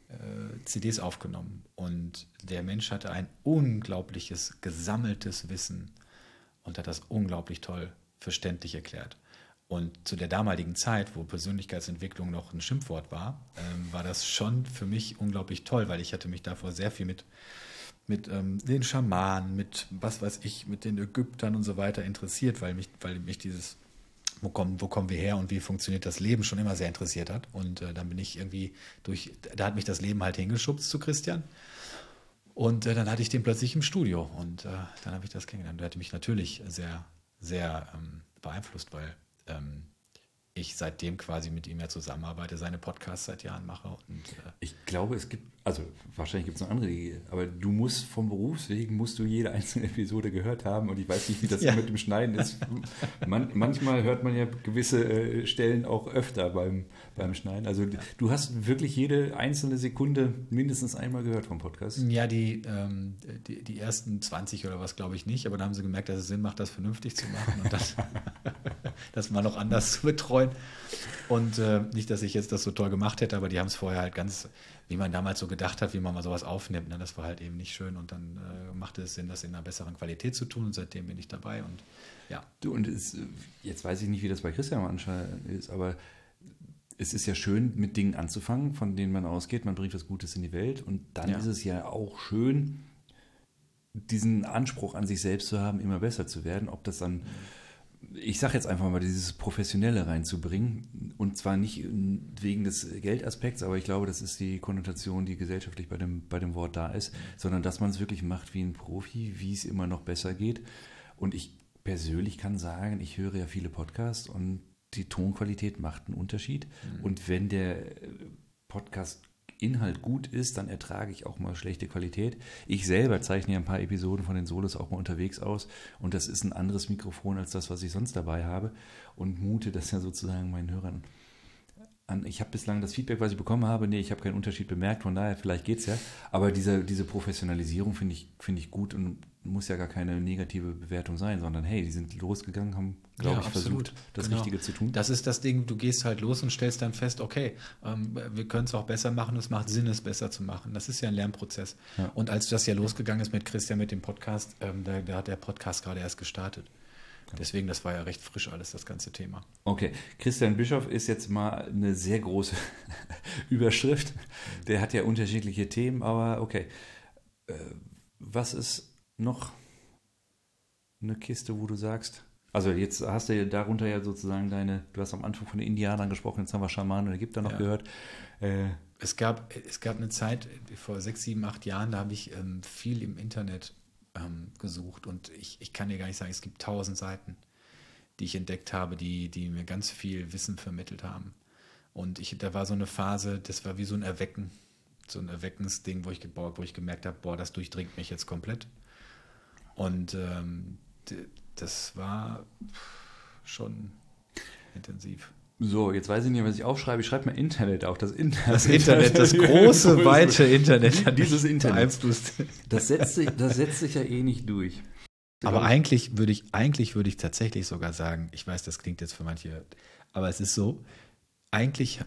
äh, CDs aufgenommen und der Mensch hatte ein unglaubliches gesammeltes Wissen und hat das unglaublich toll verständlich erklärt. Und zu der damaligen Zeit, wo Persönlichkeitsentwicklung noch ein Schimpfwort war, ähm, war das schon für mich unglaublich toll, weil ich hatte mich davor sehr viel mit, mit ähm, den Schamanen, mit was weiß ich, mit den Ägyptern und so weiter interessiert, weil mich, weil mich dieses, wo kommen, wo kommen wir her und wie funktioniert das Leben schon immer sehr interessiert hat. Und äh, dann bin ich irgendwie durch, da hat mich das Leben halt hingeschubst zu Christian. Und äh, dann hatte ich den plötzlich im Studio und äh, dann habe ich das kennengelernt. Der hatte mich natürlich sehr, sehr ähm, beeinflusst, weil ähm, ich seitdem quasi mit ihm ja zusammenarbeite, seine Podcasts seit Jahren mache. Und, äh ich glaube, es gibt, also wahrscheinlich gibt es noch andere aber du musst vom Berufswegen, musst du jede einzelne Episode gehört haben und ich weiß nicht, wie das ja. mit dem Schneiden ist. Man, manchmal hört man ja gewisse äh, Stellen auch öfter beim, beim Schneiden. Also du hast wirklich jede einzelne Sekunde mindestens einmal gehört vom Podcast. Ja, die, ähm, die, die, ersten 20 oder was glaube ich nicht, aber da haben sie gemerkt, dass es Sinn macht, das vernünftig zu machen und das, das mal noch anders zu betreuen. Und äh, nicht, dass ich jetzt das so toll gemacht hätte, aber die haben es vorher halt ganz, wie man damals so gedacht hat, wie man mal sowas aufnimmt. Ne? Das war halt eben nicht schön und dann äh, machte es Sinn, das in einer besseren Qualität zu tun und seitdem bin ich dabei und ja. Du, und es, jetzt weiß ich nicht, wie das bei Christian anscheinend ist, aber es ist ja schön, mit Dingen anzufangen, von denen man ausgeht, man bringt was Gutes in die Welt und dann ja. ist es ja auch schön, diesen Anspruch an sich selbst zu haben, immer besser zu werden. Ob das dann, ich sage jetzt einfach mal, dieses Professionelle reinzubringen und zwar nicht wegen des Geldaspekts, aber ich glaube, das ist die Konnotation, die gesellschaftlich bei dem, bei dem Wort da ist, sondern dass man es wirklich macht wie ein Profi, wie es immer noch besser geht. Und ich persönlich kann sagen, ich höre ja viele Podcasts und die Tonqualität macht einen Unterschied. Mhm. Und wenn der Podcast Inhalt gut ist, dann ertrage ich auch mal schlechte Qualität. Ich selber zeichne ja ein paar Episoden von den Solos auch mal unterwegs aus und das ist ein anderes Mikrofon als das, was ich sonst dabei habe und mute das ja sozusagen meinen Hörern an. Ich habe bislang das Feedback, was ich bekommen habe, nee, ich habe keinen Unterschied bemerkt, von daher vielleicht geht es ja. Aber diese, diese Professionalisierung finde ich, find ich gut und muss ja gar keine negative Bewertung sein, sondern hey, die sind losgegangen, haben, glaube ja, ich, absolut. versucht, das genau. Richtige zu tun. Das ist das Ding, du gehst halt los und stellst dann fest, okay, ähm, wir können es auch besser machen, es macht Sinn, es besser zu machen. Das ist ja ein Lernprozess. Ja. Und als das ja losgegangen ist mit Christian, mit dem Podcast, ähm, da, da hat der Podcast gerade erst gestartet. Deswegen, das war ja recht frisch alles, das ganze Thema. Okay, Christian Bischof ist jetzt mal eine sehr große Überschrift. Der hat ja unterschiedliche Themen, aber okay. Äh, was ist noch eine Kiste, wo du sagst, also jetzt hast du ja darunter ja sozusagen deine, du hast am Anfang von den Indianern gesprochen, jetzt haben wir Schamanen und Ägypter noch Ja. gehört. Äh, Es gab, es gab eine Zeit, vor sechs, sieben, acht Jahren, da habe ich ähm, viel im Internet ähm, gesucht und ich, ich kann dir gar nicht sagen, es gibt tausend Seiten, die ich entdeckt habe, die, die mir ganz viel Wissen vermittelt haben. Und ich, da war so eine Phase, das war wie so ein Erwecken, so ein Erweckensding, wo ich, wo ich gemerkt habe, boah, das durchdringt mich jetzt komplett. Und ähm, das war schon intensiv. so, jetzt weiß ich nicht, was ich aufschreibe. Ich schreibe mal Internet auf. Das Internet, Das Internet, das große, weite Internet hat Dieses Internet. beeinflusst. Das setzt, sich, das setzt sich ja eh nicht durch. Aber eigentlich würde ich, eigentlich würde ich tatsächlich sogar sagen, ich weiß, das klingt jetzt für manche, aber es ist so, eigentlich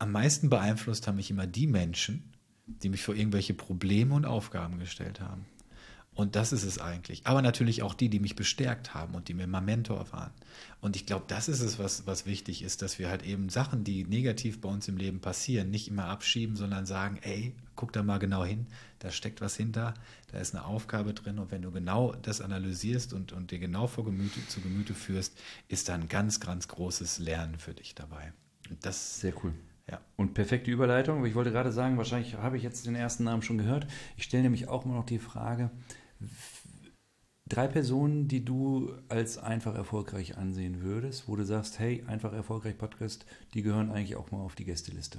am meisten beeinflusst haben mich immer die Menschen, die mich vor irgendwelche Probleme und Aufgaben gestellt haben. Und das ist es eigentlich. Aber natürlich auch die, die mich bestärkt haben und die mir mal Mentor waren. Und ich glaube, das ist es, was, was wichtig ist, dass wir halt eben Sachen, die negativ bei uns im Leben passieren, nicht immer abschieben, sondern sagen, ey, guck da mal genau hin, da steckt was hinter, da ist eine Aufgabe drin. Und wenn du genau das analysierst und, und dir genau vor Gemüte, zu Gemüte führst, ist da ein ganz, ganz großes Lernen für dich dabei. Und das, Sehr cool. ja. Und perfekte Überleitung. Ich wollte gerade sagen, wahrscheinlich habe ich jetzt den ersten Namen schon gehört. Ich stelle nämlich auch immer noch die Frage, drei Personen, die du als einfach erfolgreich ansehen würdest, wo du sagst, hey, einfach erfolgreich Podcast, die gehören eigentlich auch mal auf die Gästeliste.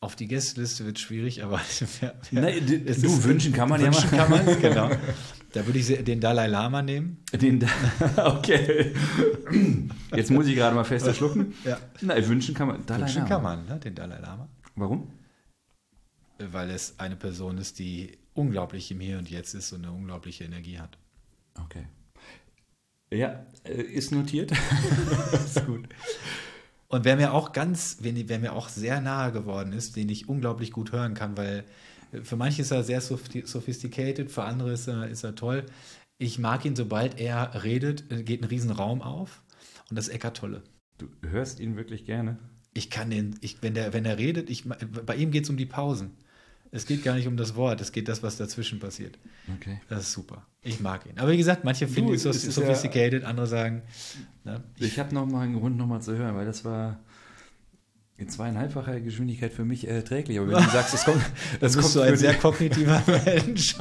Auf die Gästeliste wird schwierig, aber wer, Nein, du, ist- wünschen kann man ja wünschen mal. kann man, genau. Da würde ich den Dalai Lama nehmen. Den, okay. Jetzt muss ich gerade mal fester schlucken. Ja. Nein, wünschen kann man. Dalai Wünschen Lama. kann man, ne, den Dalai Lama. Warum? Weil es eine Person ist, die unglaublich im Hier und Jetzt ist und eine unglaubliche Energie hat. Okay. Ja, äh, ist notiert. ist gut. Und wer mir auch ganz, wer, mir auch sehr nahe geworden ist, den ich unglaublich gut hören kann, weil äh, für manche ist er sehr sophi- sophisticated, für andere ist er, ist er toll. Ich mag ihn, sobald er redet, äh, geht ein riesen Raum auf. Und das ist Eckart Tolle. Du hörst ihn wirklich gerne. Ich kann den, ich, wenn, der, wenn er redet, ich, bei ihm geht es um die Pausen. Es geht gar nicht um das Wort, es geht das, was dazwischen passiert. Okay. Das ist super. Ich mag ihn. Aber wie gesagt, manche finden ihn es so ist ja- sophisticated, andere sagen, ne, Ich habe noch mal einen Grund, noch mal zu hören, weil das war in zweieinhalbfacher Geschwindigkeit für mich erträglich. Aber wenn du sagst, es kommt, das kommt für ein sehr kognitiver Mensch.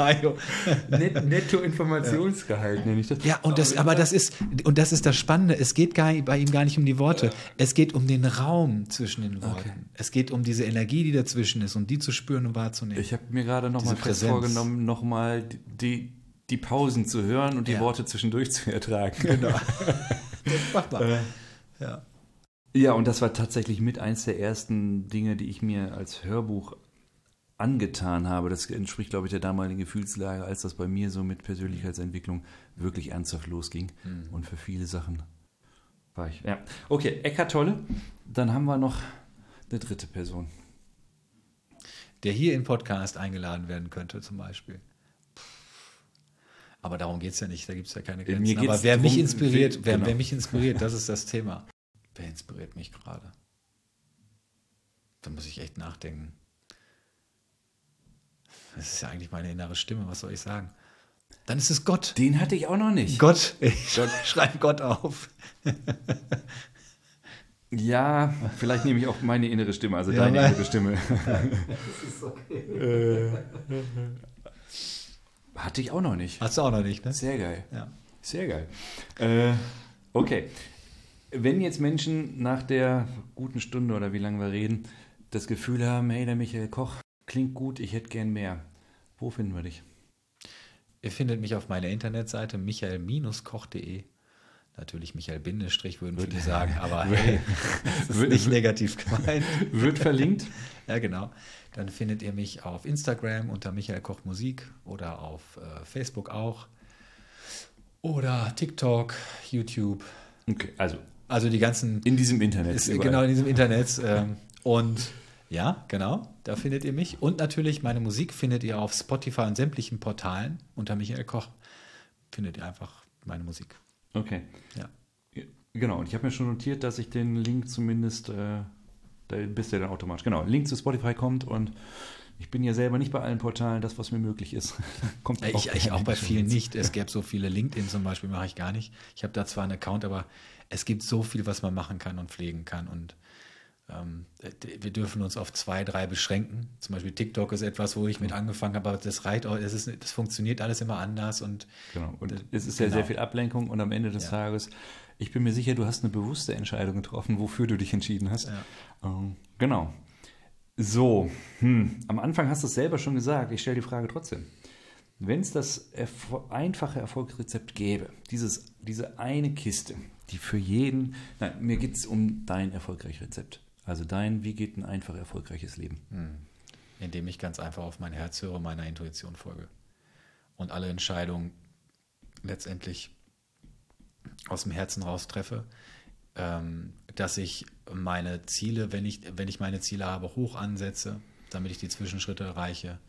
Net, Netto-Informationsgehalt nenne ich das. Ja, und das, aber das ist, und das ist das Spannende. Es geht gar, bei ihm gar nicht um die Worte. Es geht um den Raum zwischen den Worten. Okay. Es geht um diese Energie, die dazwischen ist, um die zu spüren und wahrzunehmen. Ich habe mir gerade noch Diese mal fest Präsenz. vorgenommen, noch mal die, die Pausen zu hören und die Ja. Worte zwischendurch zu ertragen. genau. Mach Äh, mal. Ja. Ja, und das war tatsächlich mit eins der ersten Dinge, die ich mir als Hörbuch angetan habe. Das entspricht, glaube ich, der damaligen Gefühlslage, als das bei mir so mit Persönlichkeitsentwicklung wirklich ernsthaft losging. Und für viele Sachen war ich. Ja. Okay, Eckart Tolle. Dann haben wir noch eine dritte Person. Der hier im Podcast eingeladen werden könnte, zum Beispiel. Aber darum geht es ja nicht, da gibt es ja keine Grenzen. Aber wer mich drum, inspiriert, wer- wer, genau. wer mich inspiriert, das ist das Thema. Wer inspiriert mich gerade? Da muss ich echt nachdenken. Das ist ja eigentlich meine innere Stimme, was soll ich sagen? Dann ist es Gott. Den hatte ich auch noch nicht. Gott. Ich schreibe Gott auf. Ja, vielleicht nehme ich auch meine innere Stimme, also Ja, deine innere Stimme. Äh, Hatte ich auch noch nicht. Hast du auch noch nicht, ne? Sehr geil. Ja. Sehr geil. Äh, okay. Wenn jetzt Menschen nach der guten Stunde oder wie lange wir reden, das Gefühl haben, hey, der Michael Koch klingt gut, ich hätte gern mehr. Wo finden wir dich? Ihr findet mich auf meiner Internetseite michael-koch.de. Natürlich Michael Bindestrich würden viele sagen, aber hey, das ist nicht negativ gemeint. Wird verlinkt. Ja, genau. Dann findet ihr mich auf Instagram unter Michael Koch Musik oder auf äh, Facebook auch. Oder TikTok, YouTube. Okay, also Also die ganzen in diesem Internet. ist genau in diesem Internet. Ähm, und ja, genau, da findet ihr mich. Und natürlich meine Musik findet ihr auf Spotify und sämtlichen Portalen unter Michael Koch. Findet ihr einfach meine Musik. Okay. Ja. Genau, und ich habe mir schon notiert, dass ich den Link zumindest äh, Da bist du dann automatisch. Genau, Link zu Spotify kommt und ich bin ja selber nicht bei allen Portalen, das, was mir möglich ist. kommt ich, auch, ich auch bei vielen nicht. Es gäbe so viele LinkedIn zum Beispiel, mache ich gar nicht. Ich habe da zwar einen Account, aber es gibt so viel, was man machen kann und pflegen kann. Und ähm, wir dürfen uns auf zwei, drei beschränken. Zum Beispiel TikTok ist etwas, wo ich mit angefangen habe, aber das reicht auch, das, ist, das funktioniert alles immer anders. Und, genau. und es ist genau. ja sehr viel Ablenkung und am Ende des ja. Tages, ich bin mir sicher, du hast eine bewusste Entscheidung getroffen, wofür du dich entschieden hast. Ja. Ähm, genau. So, hm. am Anfang hast du es selber schon gesagt, ich stelle die Frage trotzdem. Wenn es das erfol einfache Erfolgsrezept gäbe, dieses, diese eine Kiste, die für jeden, nein, mir geht es um dein erfolgreiches Rezept. Also dein, wie geht ein einfach erfolgreiches Leben? Hm. Indem ich ganz einfach auf mein Herz höre, meiner Intuition folge. Und alle Entscheidungen letztendlich aus dem Herzen raus treffe, ähm, dass ich meine Ziele, wenn ich, wenn ich meine Ziele habe, hoch ansetze, damit ich die Zwischenschritte erreiche,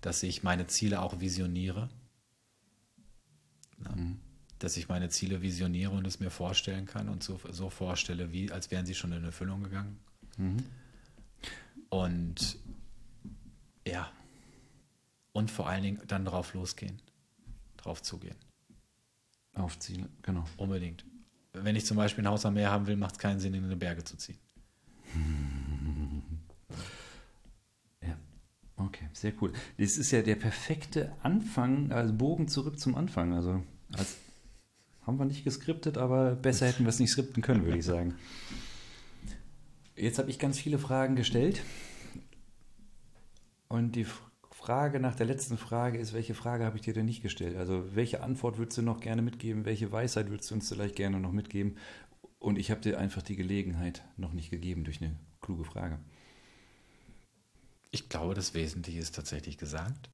dass ich meine Ziele auch visioniere. Dass ich meine Ziele visioniere und es mir vorstellen kann und so, so vorstelle, wie, als wären sie schon in Erfüllung gegangen. Mhm. Und ja, und vor allen Dingen dann drauf losgehen, drauf zugehen. Auf Ziele, genau. Unbedingt wenn ich zum Beispiel ein Haus am Meer haben will, macht es keinen Sinn, in die Berge zu ziehen. Ja, okay, sehr cool. Das ist ja der perfekte Anfang, also Bogen zurück zum Anfang. Also als, haben wir nicht geskriptet, aber besser hätten wir es nicht skripten können, würde ich sagen. Jetzt habe ich ganz viele Fragen gestellt. Und die Frage nach der letzten Frage ist, welche Frage habe ich dir denn nicht gestellt? Also welche Antwort würdest du noch gerne mitgeben? Welche Weisheit würdest du uns vielleicht gerne noch mitgeben? Und ich habe dir einfach die Gelegenheit noch nicht gegeben durch eine kluge Frage. Ich glaube, das Wesentliche ist tatsächlich gesagt.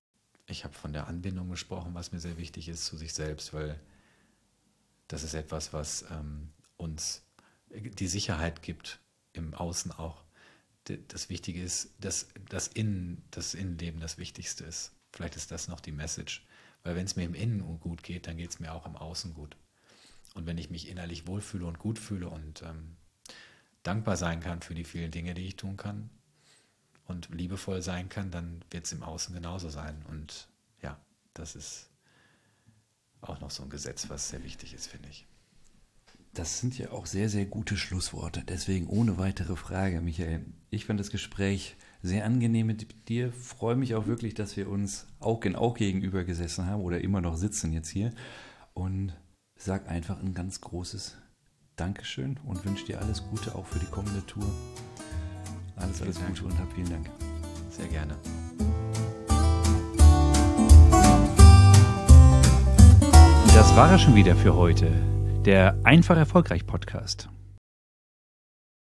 Ich habe von der Anbindung gesprochen, was mir sehr wichtig ist zu sich selbst, weil das ist etwas, was ähm, uns die Sicherheit gibt, im Außen auch das Wichtige ist, dass das Innen, das Innenleben das Wichtigste ist. Vielleicht ist das noch die Message. Weil wenn es mir im Innen gut geht, dann geht es mir auch im Außen gut. Und wenn ich mich innerlich wohlfühle und gut fühle und ähm, dankbar sein kann für die vielen Dinge, die ich tun kann und liebevoll sein kann, dann wird es im Außen genauso sein. Und ja, das ist auch noch so ein Gesetz, was sehr wichtig ist, finde ich. Das sind ja auch sehr, sehr gute Schlussworte. Deswegen ohne weitere Frage, Michael. Ich fand das Gespräch sehr angenehm mit dir. Freue mich auch wirklich, dass wir uns Aug in Aug gegenüber gesessen haben oder immer noch sitzen jetzt hier. Und sag einfach ein ganz großes Dankeschön und wünsche dir alles Gute auch für die kommende Tour. Alles, alles Gute und hab vielen Dank. Sehr gerne. War es schon wieder für heute der Einfach Erfolgreich Podcast.